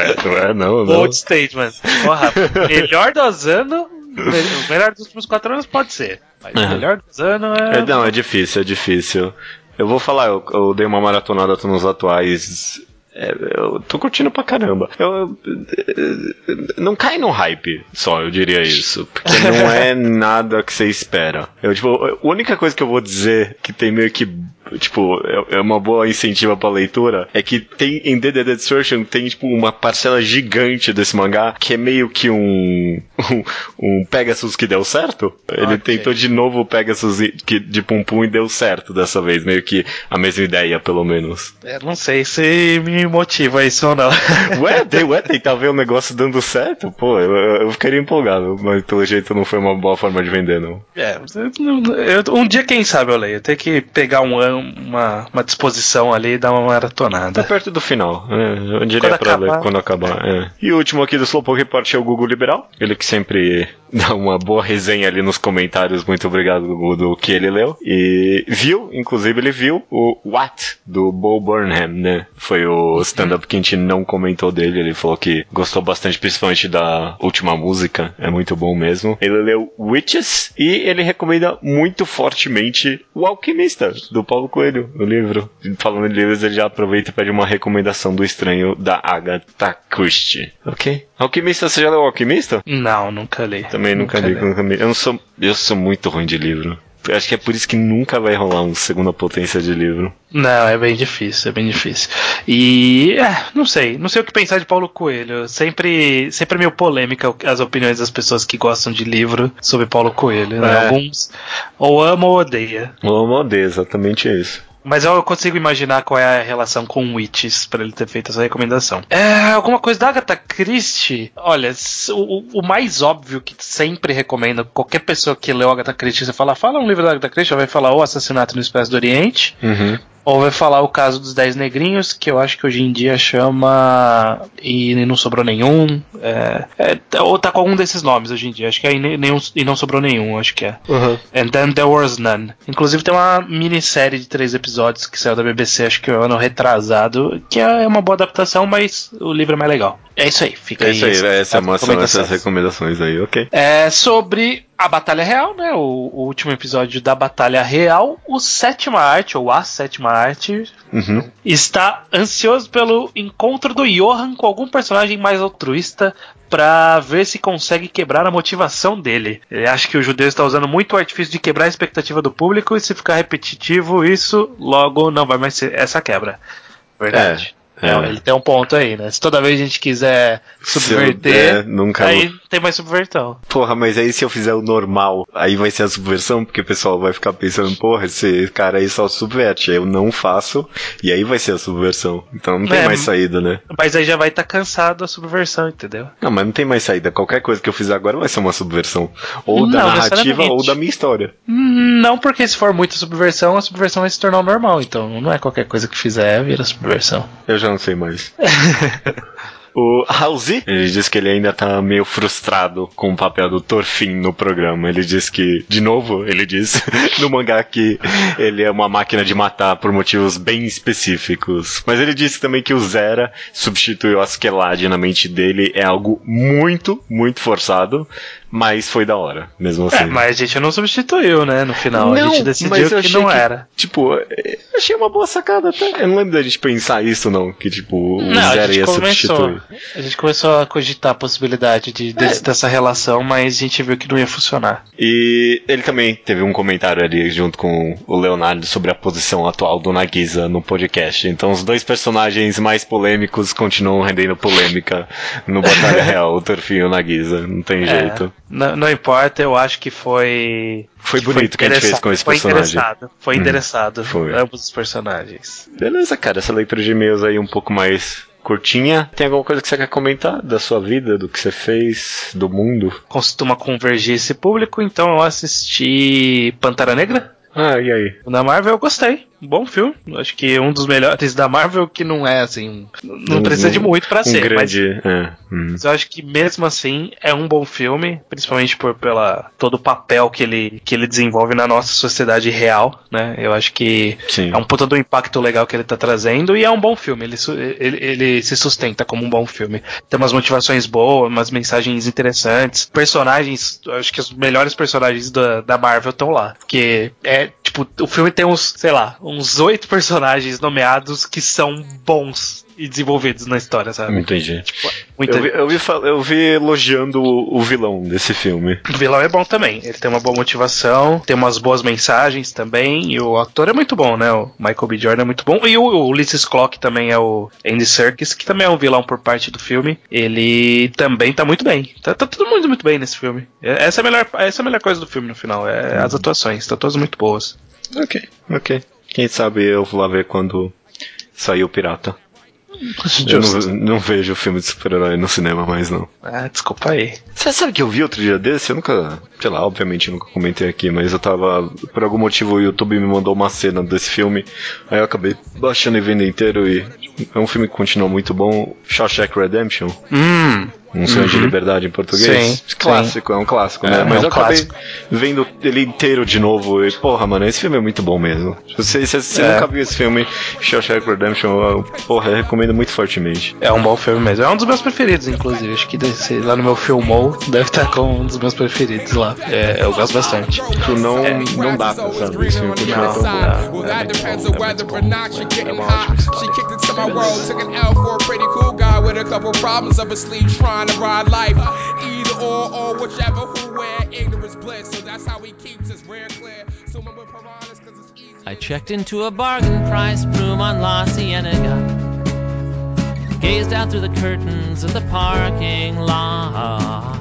é, não é, não, não. Bold statement. Porra, melhor do Asano, o melhor dos últimos quatro anos pode ser. Mas o Uhum. melhor do Asano é. É, não, é difícil, é difícil. Eu vou falar, eu, eu dei uma maratonada nos atuais. É, eu tô curtindo pra caramba. Eu, não cai no hype, só, eu diria isso. Porque não é nada que você espera. Eu, tipo, a única coisa que eu vou dizer que tem meio que. Tipo, é, é uma boa incentiva pra leitura é que tem em The Dead Destruction tem tipo uma parcela gigante desse mangá que é meio que um um, um Pegasus que deu certo. Ele Ok. tentou de novo o Pegasus que, de Pum Pum e deu certo dessa vez, meio que a mesma ideia, pelo menos. É, não sei se me motiva isso ou não. Ué, tem, ué, tentar ver o negócio dando certo? Pô, eu, eu- ficaria empolgado, mas pelo jeito não foi uma boa forma de vender, não. É, eu- um dia, quem sabe, eu leio. Tem que pegar um uma, uma disposição ali e dar uma Tá maratonada. perto do final, né? Eu diria Quando pra acabar. ler quando acabar. é. E o último aqui do Slowpoke Report é o Google Liberal. Ele que sempre dá uma boa resenha ali nos comentários. Muito obrigado, Gugu, do que ele leu. E viu, inclusive ele viu o What do Bo Burnham, né? Foi o o stand-up que a gente não comentou dele. Ele falou que gostou bastante, principalmente da última música. É muito bom mesmo. Ele leu Witches e ele recomenda muito fortemente O Alquimista, do Paulo Coelho, o livro. Falando de livros, ele já aproveita e pede uma recomendação do estranho da Agatha Christie. Ok? Alquimista, você já leu o Alquimista? Não, nunca li. Também nunca, li, nunca li. Eu não sou. Eu sou muito ruim de livro. Acho que é por isso que nunca vai rolar um segunda potência de livro. Não, é bem difícil, é bem difícil. E, é, não sei, não sei o que pensar de Paulo Coelho. Sempre, sempre é meio polêmica as opiniões das pessoas que gostam de livro sobre Paulo Coelho. Né? É. Alguns ou ama ou odeia. Eu odeio exatamente isso. Mas eu consigo imaginar qual é a relação com Witches pra ele ter feito essa recomendação. É, alguma coisa da Agatha Christie? Olha, o, o mais óbvio que sempre recomendo, qualquer pessoa que leu Agatha Christie, você fala, fala um livro da Agatha Christie, vai falar O Assassinato no Expresso do Oriente, Uhum. Ou vai falar o caso dos Dez Negrinhos, que eu acho que hoje em dia chama E Não Sobrou Nenhum. É, é, ou tá com algum desses nomes hoje em dia. Acho que é E, Nem- Nenhum- e Não Sobrou Nenhum, acho que é. And Then There Was None. Inclusive tem uma minissérie de três episódios que saiu da BBC, acho que é ano retrasado, que é uma boa adaptação, mas o livro é mais legal. É isso aí, fica É aí. isso aí, essa- essa é essa recomendação. essas recomendações aí, ok. É sobre a Batalha Real, né? O, o último episódio da Batalha Real, o sétima arte, ou a sétima arte, Uhum. está ansioso pelo encontro do Johan com algum personagem mais altruísta pra ver se consegue quebrar a motivação dele. Ele acha que o judeu está usando muito o artifício de quebrar a expectativa do público e se ficar repetitivo isso, logo não vai mais ser essa quebra. Verdade. É, é. ele tem um ponto aí, né? Se toda vez a gente quiser subverter, é, nunca aí tem mais subvertão. Porra, mas aí se eu fizer o normal, aí vai ser a subversão, porque o pessoal vai ficar pensando, porra, esse cara aí só subverte. Aí eu não faço, e aí vai ser a subversão. Então não tem É, mais saída, né? Mas aí já vai estar cansado a subversão, entendeu? Não, mas não tem mais saída. Qualquer coisa que eu fizer agora vai ser uma subversão. Ou da Não, narrativa ou da minha história. Não, porque se for muita subversão, a subversão vai se tornar o normal. Então não é qualquer coisa que fizer vira subversão. Eu já não sei mais. O Halsey, ele diz que ele ainda tá meio frustrado com o papel do Thorfinn no programa. Ele diz que, de novo, ele diz no mangá que ele é uma máquina de matar por motivos bem específicos. Mas ele disse também que o Zera substituiu a Skellad na mente dele é algo muito, muito forçado, mas foi da hora, mesmo assim. É, mas a gente não substituiu, né? No final. a gente decidiu que não era. Tipo, eu achei uma boa sacada até. Eu não lembro da gente pensar isso, não. Que, tipo, o Não, ia começou. substituir. A gente começou a cogitar a possibilidade de, desse- dessa relação, mas a gente viu que não ia funcionar. E ele também teve um comentário ali junto com o Leonardo sobre a posição atual do Nagisa no podcast. Então os dois personagens mais polêmicos continuam rendendo polêmica no Batalha Real, o Torfinho e o Nagisa. Não tem jeito. Não, não importa, eu acho que foi. Foi bonito o que a gente fez com esse foi personagem. Interessado, foi Hum, interessado. foi. Ambos os personagens. Beleza, cara. Essa leitura de e-mails aí um pouco mais curtinha. Tem alguma coisa que você quer comentar da sua vida, do que você fez, do mundo? Costuma convergir esse público, então eu assisti Pantera Negra. Ah, e aí? Da Marvel eu gostei. Bom filme. Acho que um dos melhores da Marvel que não é assim. Não Um- precisa de muito pra um ser. grande. é, hum. Mas eu acho que mesmo assim é um bom filme, principalmente por pela todo o papel que ele, que ele desenvolve na nossa sociedade real, né? Eu acho que Sim. é um puta do impacto legal que ele tá trazendo e é um bom filme. Ele, ele, ele se sustenta como um bom filme. Tem umas motivações boas, umas mensagens interessantes. Personagens, acho que os melhores personagens da, da Marvel estão lá. Porque é, tipo, o filme tem uns, sei lá, uns oito personagens nomeados que são bons e desenvolvidos na história, sabe? Entendi. Muita... Eu vi, eu, vi, eu vi elogiando o, o vilão desse filme. O vilão é bom também. Ele tem uma boa motivação, tem umas boas mensagens também. E o ator é muito bom, né? O Michael B. Jordan é muito bom. E o, o Ulysses Clark também é o Andy Serkis, que também é um vilão por parte do filme. Ele também tá muito bem. Tá, tá todo mundo muito bem nesse filme. É- Essa é a melhor, essa é a melhor coisa do filme no final. É as atuações. Tá todas muito boas. Ok, ok. Quem sabe eu vou lá ver quando sair o Pirata. Eu não, não vejo filme de super-herói no cinema mais, não. Ah, desculpa aí. Você sabe que eu vi outro dia desse? Eu nunca, sei lá, obviamente eu nunca comentei aqui, mas eu tava, por algum motivo o YouTube me mandou uma cena desse filme, aí eu acabei baixando e vendo inteiro e é um filme que continua muito bom, Shawshank Redemption. Hum, Um Sonho de Liberdade em português. Sim, clássico, é um clássico, né? É, Mas é um eu acabei clássico. vendo ele inteiro de novo e, porra, mano, esse filme é muito bom mesmo. Se você, se você É. nunca viu esse filme, Shawshank Redemption, eu, porra, eu recomendo muito fortemente. É um bom filme mesmo. É um dos meus preferidos, inclusive. Acho que lá no meu Filmou deve estar com um dos meus preferidos lá. É, eu gosto bastante. Tu não, não dá pra saber esse filme continua tão bom. That depends on whether or not she getting high. Trying to ride life. Either or, or whichever, who where ignorance bliss. So that's how he keeps his rear clear. So when we're piranhas, cause it's easy. I checked into a bargain price room on La Cienega. Gazed out through the curtains of the parking lot.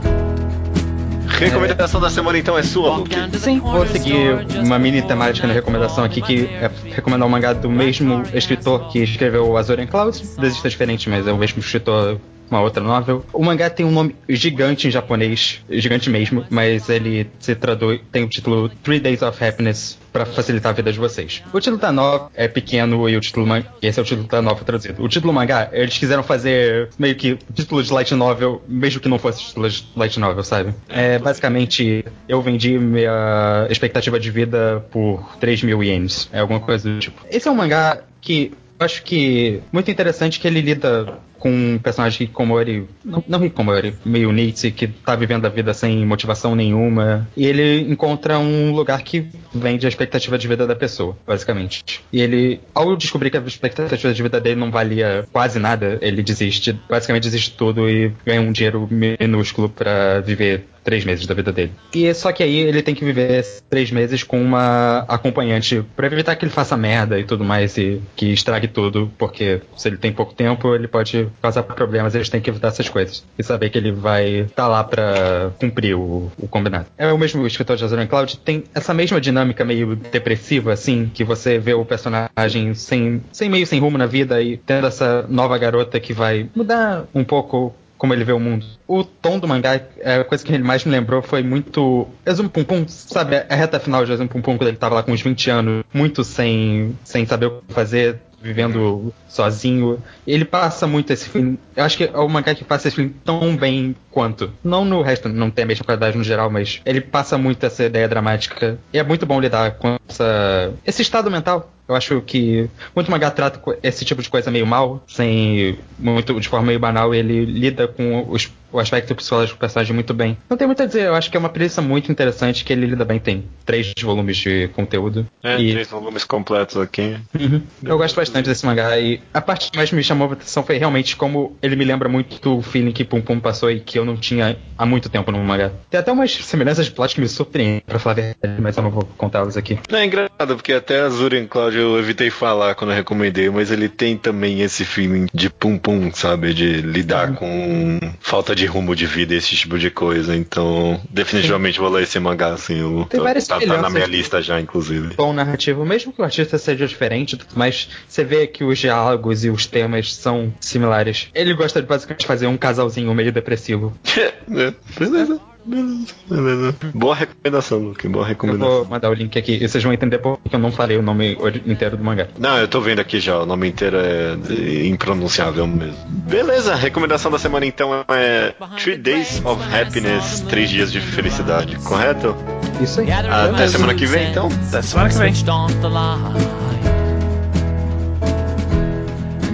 Recomendação da semana então é sua, Luke. Sim, vou seguir uma mini temática na recomendação aqui, que é recomendar um mangá do mesmo escritor que escreveu Azorian Clouds. Desista diferente, mas é o mesmo escritor uma outra novel. O mangá tem um nome gigante em japonês, gigante mesmo, mas ele se traduz, tem o título Three Days of Happiness para facilitar a vida de vocês. O título da novel é pequeno e o título man- esse é o título da novel traduzido. O título mangá, eles quiseram fazer meio que título de light novel, mesmo que não fosse título de light novel, sabe? É basicamente eu vendi minha expectativa de vida por 3 mil ienes, é alguma coisa do tipo. Esse é um mangá que eu acho que muito interessante que ele lida com um personagem Hikomori, não, não Hikomori, meio Nietzsche, que tá vivendo a vida sem motivação nenhuma, e ele encontra um lugar que vende a expectativa de vida da pessoa, basicamente. E ele, ao descobrir que a expectativa de vida dele não valia quase nada, ele desiste, basicamente desiste de tudo e ganha um dinheiro minúsculo pra viver três meses da vida dele. E só que aí ele tem que viver esses três meses com uma acompanhante pra evitar que ele faça merda e tudo mais e que estrague tudo, porque se ele tem pouco tempo, ele pode causar problemas, eles têm que evitar essas coisas. E saber que ele vai estar lá pra cumprir o, o combinado. É o mesmo escritor de Azorian Cloud, tem essa mesma dinâmica meio depressiva, assim, que você vê o personagem sem, sem meio sem rumo na vida e tendo essa nova garota que vai mudar um pouco como ele vê o mundo. O tom do mangá, é, a coisa que ele mais me lembrou foi muito. Exum Pum Pum, sabe? A reta final de Exum Pum Pum, quando ele tava lá com uns 20 anos, muito sem, sem saber o que fazer, vivendo sozinho. Ele passa muito esse filme. Eu acho que é o mangá que passa esse filme tão bem quanto. Não no resto, não tem a mesma qualidade no geral, mas ele passa muito essa ideia dramática. E é muito bom lidar com essa, esse estado mental. Eu acho que muito mangá trata esse tipo de coisa meio mal, sem muito de forma meio banal, ele lida com os- o aspecto psicológico do personagem muito bem. Não tem muito a dizer, eu acho que é uma premissa muito interessante que ele lida bem. Tem três volumes de conteúdo. É, e três volumes completos aqui. Uhum. Eu gosto bastante desse mangá e a parte que mais me chamou a atenção foi realmente como ele me lembra muito do feeling que Pum Pum passou e que eu não tinha há muito tempo no mangá. Tem até umas semelhanças de plot que me surpreendem, pra falar a verdade, mas eu não vou contá-las aqui. Não, é engraçado, porque até Azurian Cloud eu evitei falar quando eu recomendei, mas ele tem também esse feeling de pum-pum, sabe? De lidar com falta de rumo de vida e esse tipo de coisa. Então, definitivamente vou ler esse mangá, assim. Eu, Tem várias tá, tá na minha lista já, inclusive. Tom narrativo, mesmo que o artista seja diferente, mas você vê que os diálogos e os temas são similares. Ele gosta de basicamente fazer um casalzinho meio depressivo. É, beleza. Beleza, beleza. Boa recomendação, Luke. Boa Eu recomendação. vou mandar o link aqui e vocês vão entender porque eu não falei o nome inteiro do mangá. Não, eu tô vendo aqui já, o nome inteiro é impronunciável mesmo. Beleza, recomendação da semana então é Three Days of Happiness, três dias de felicidade, correto? Isso aí. Até semana que vem, então. Até semana que vem.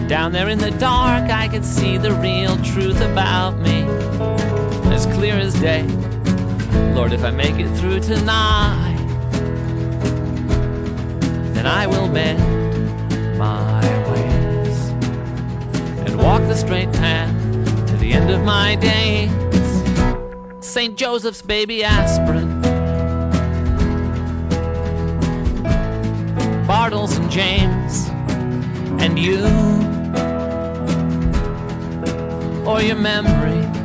Down there in the dark, I could see the real truth about me, as clear as day. Lord, if I make it through tonight, then I will mend my ways and walk the straight path to the end of my days. St. Joseph's baby aspirin. Bartles and James and you or your memory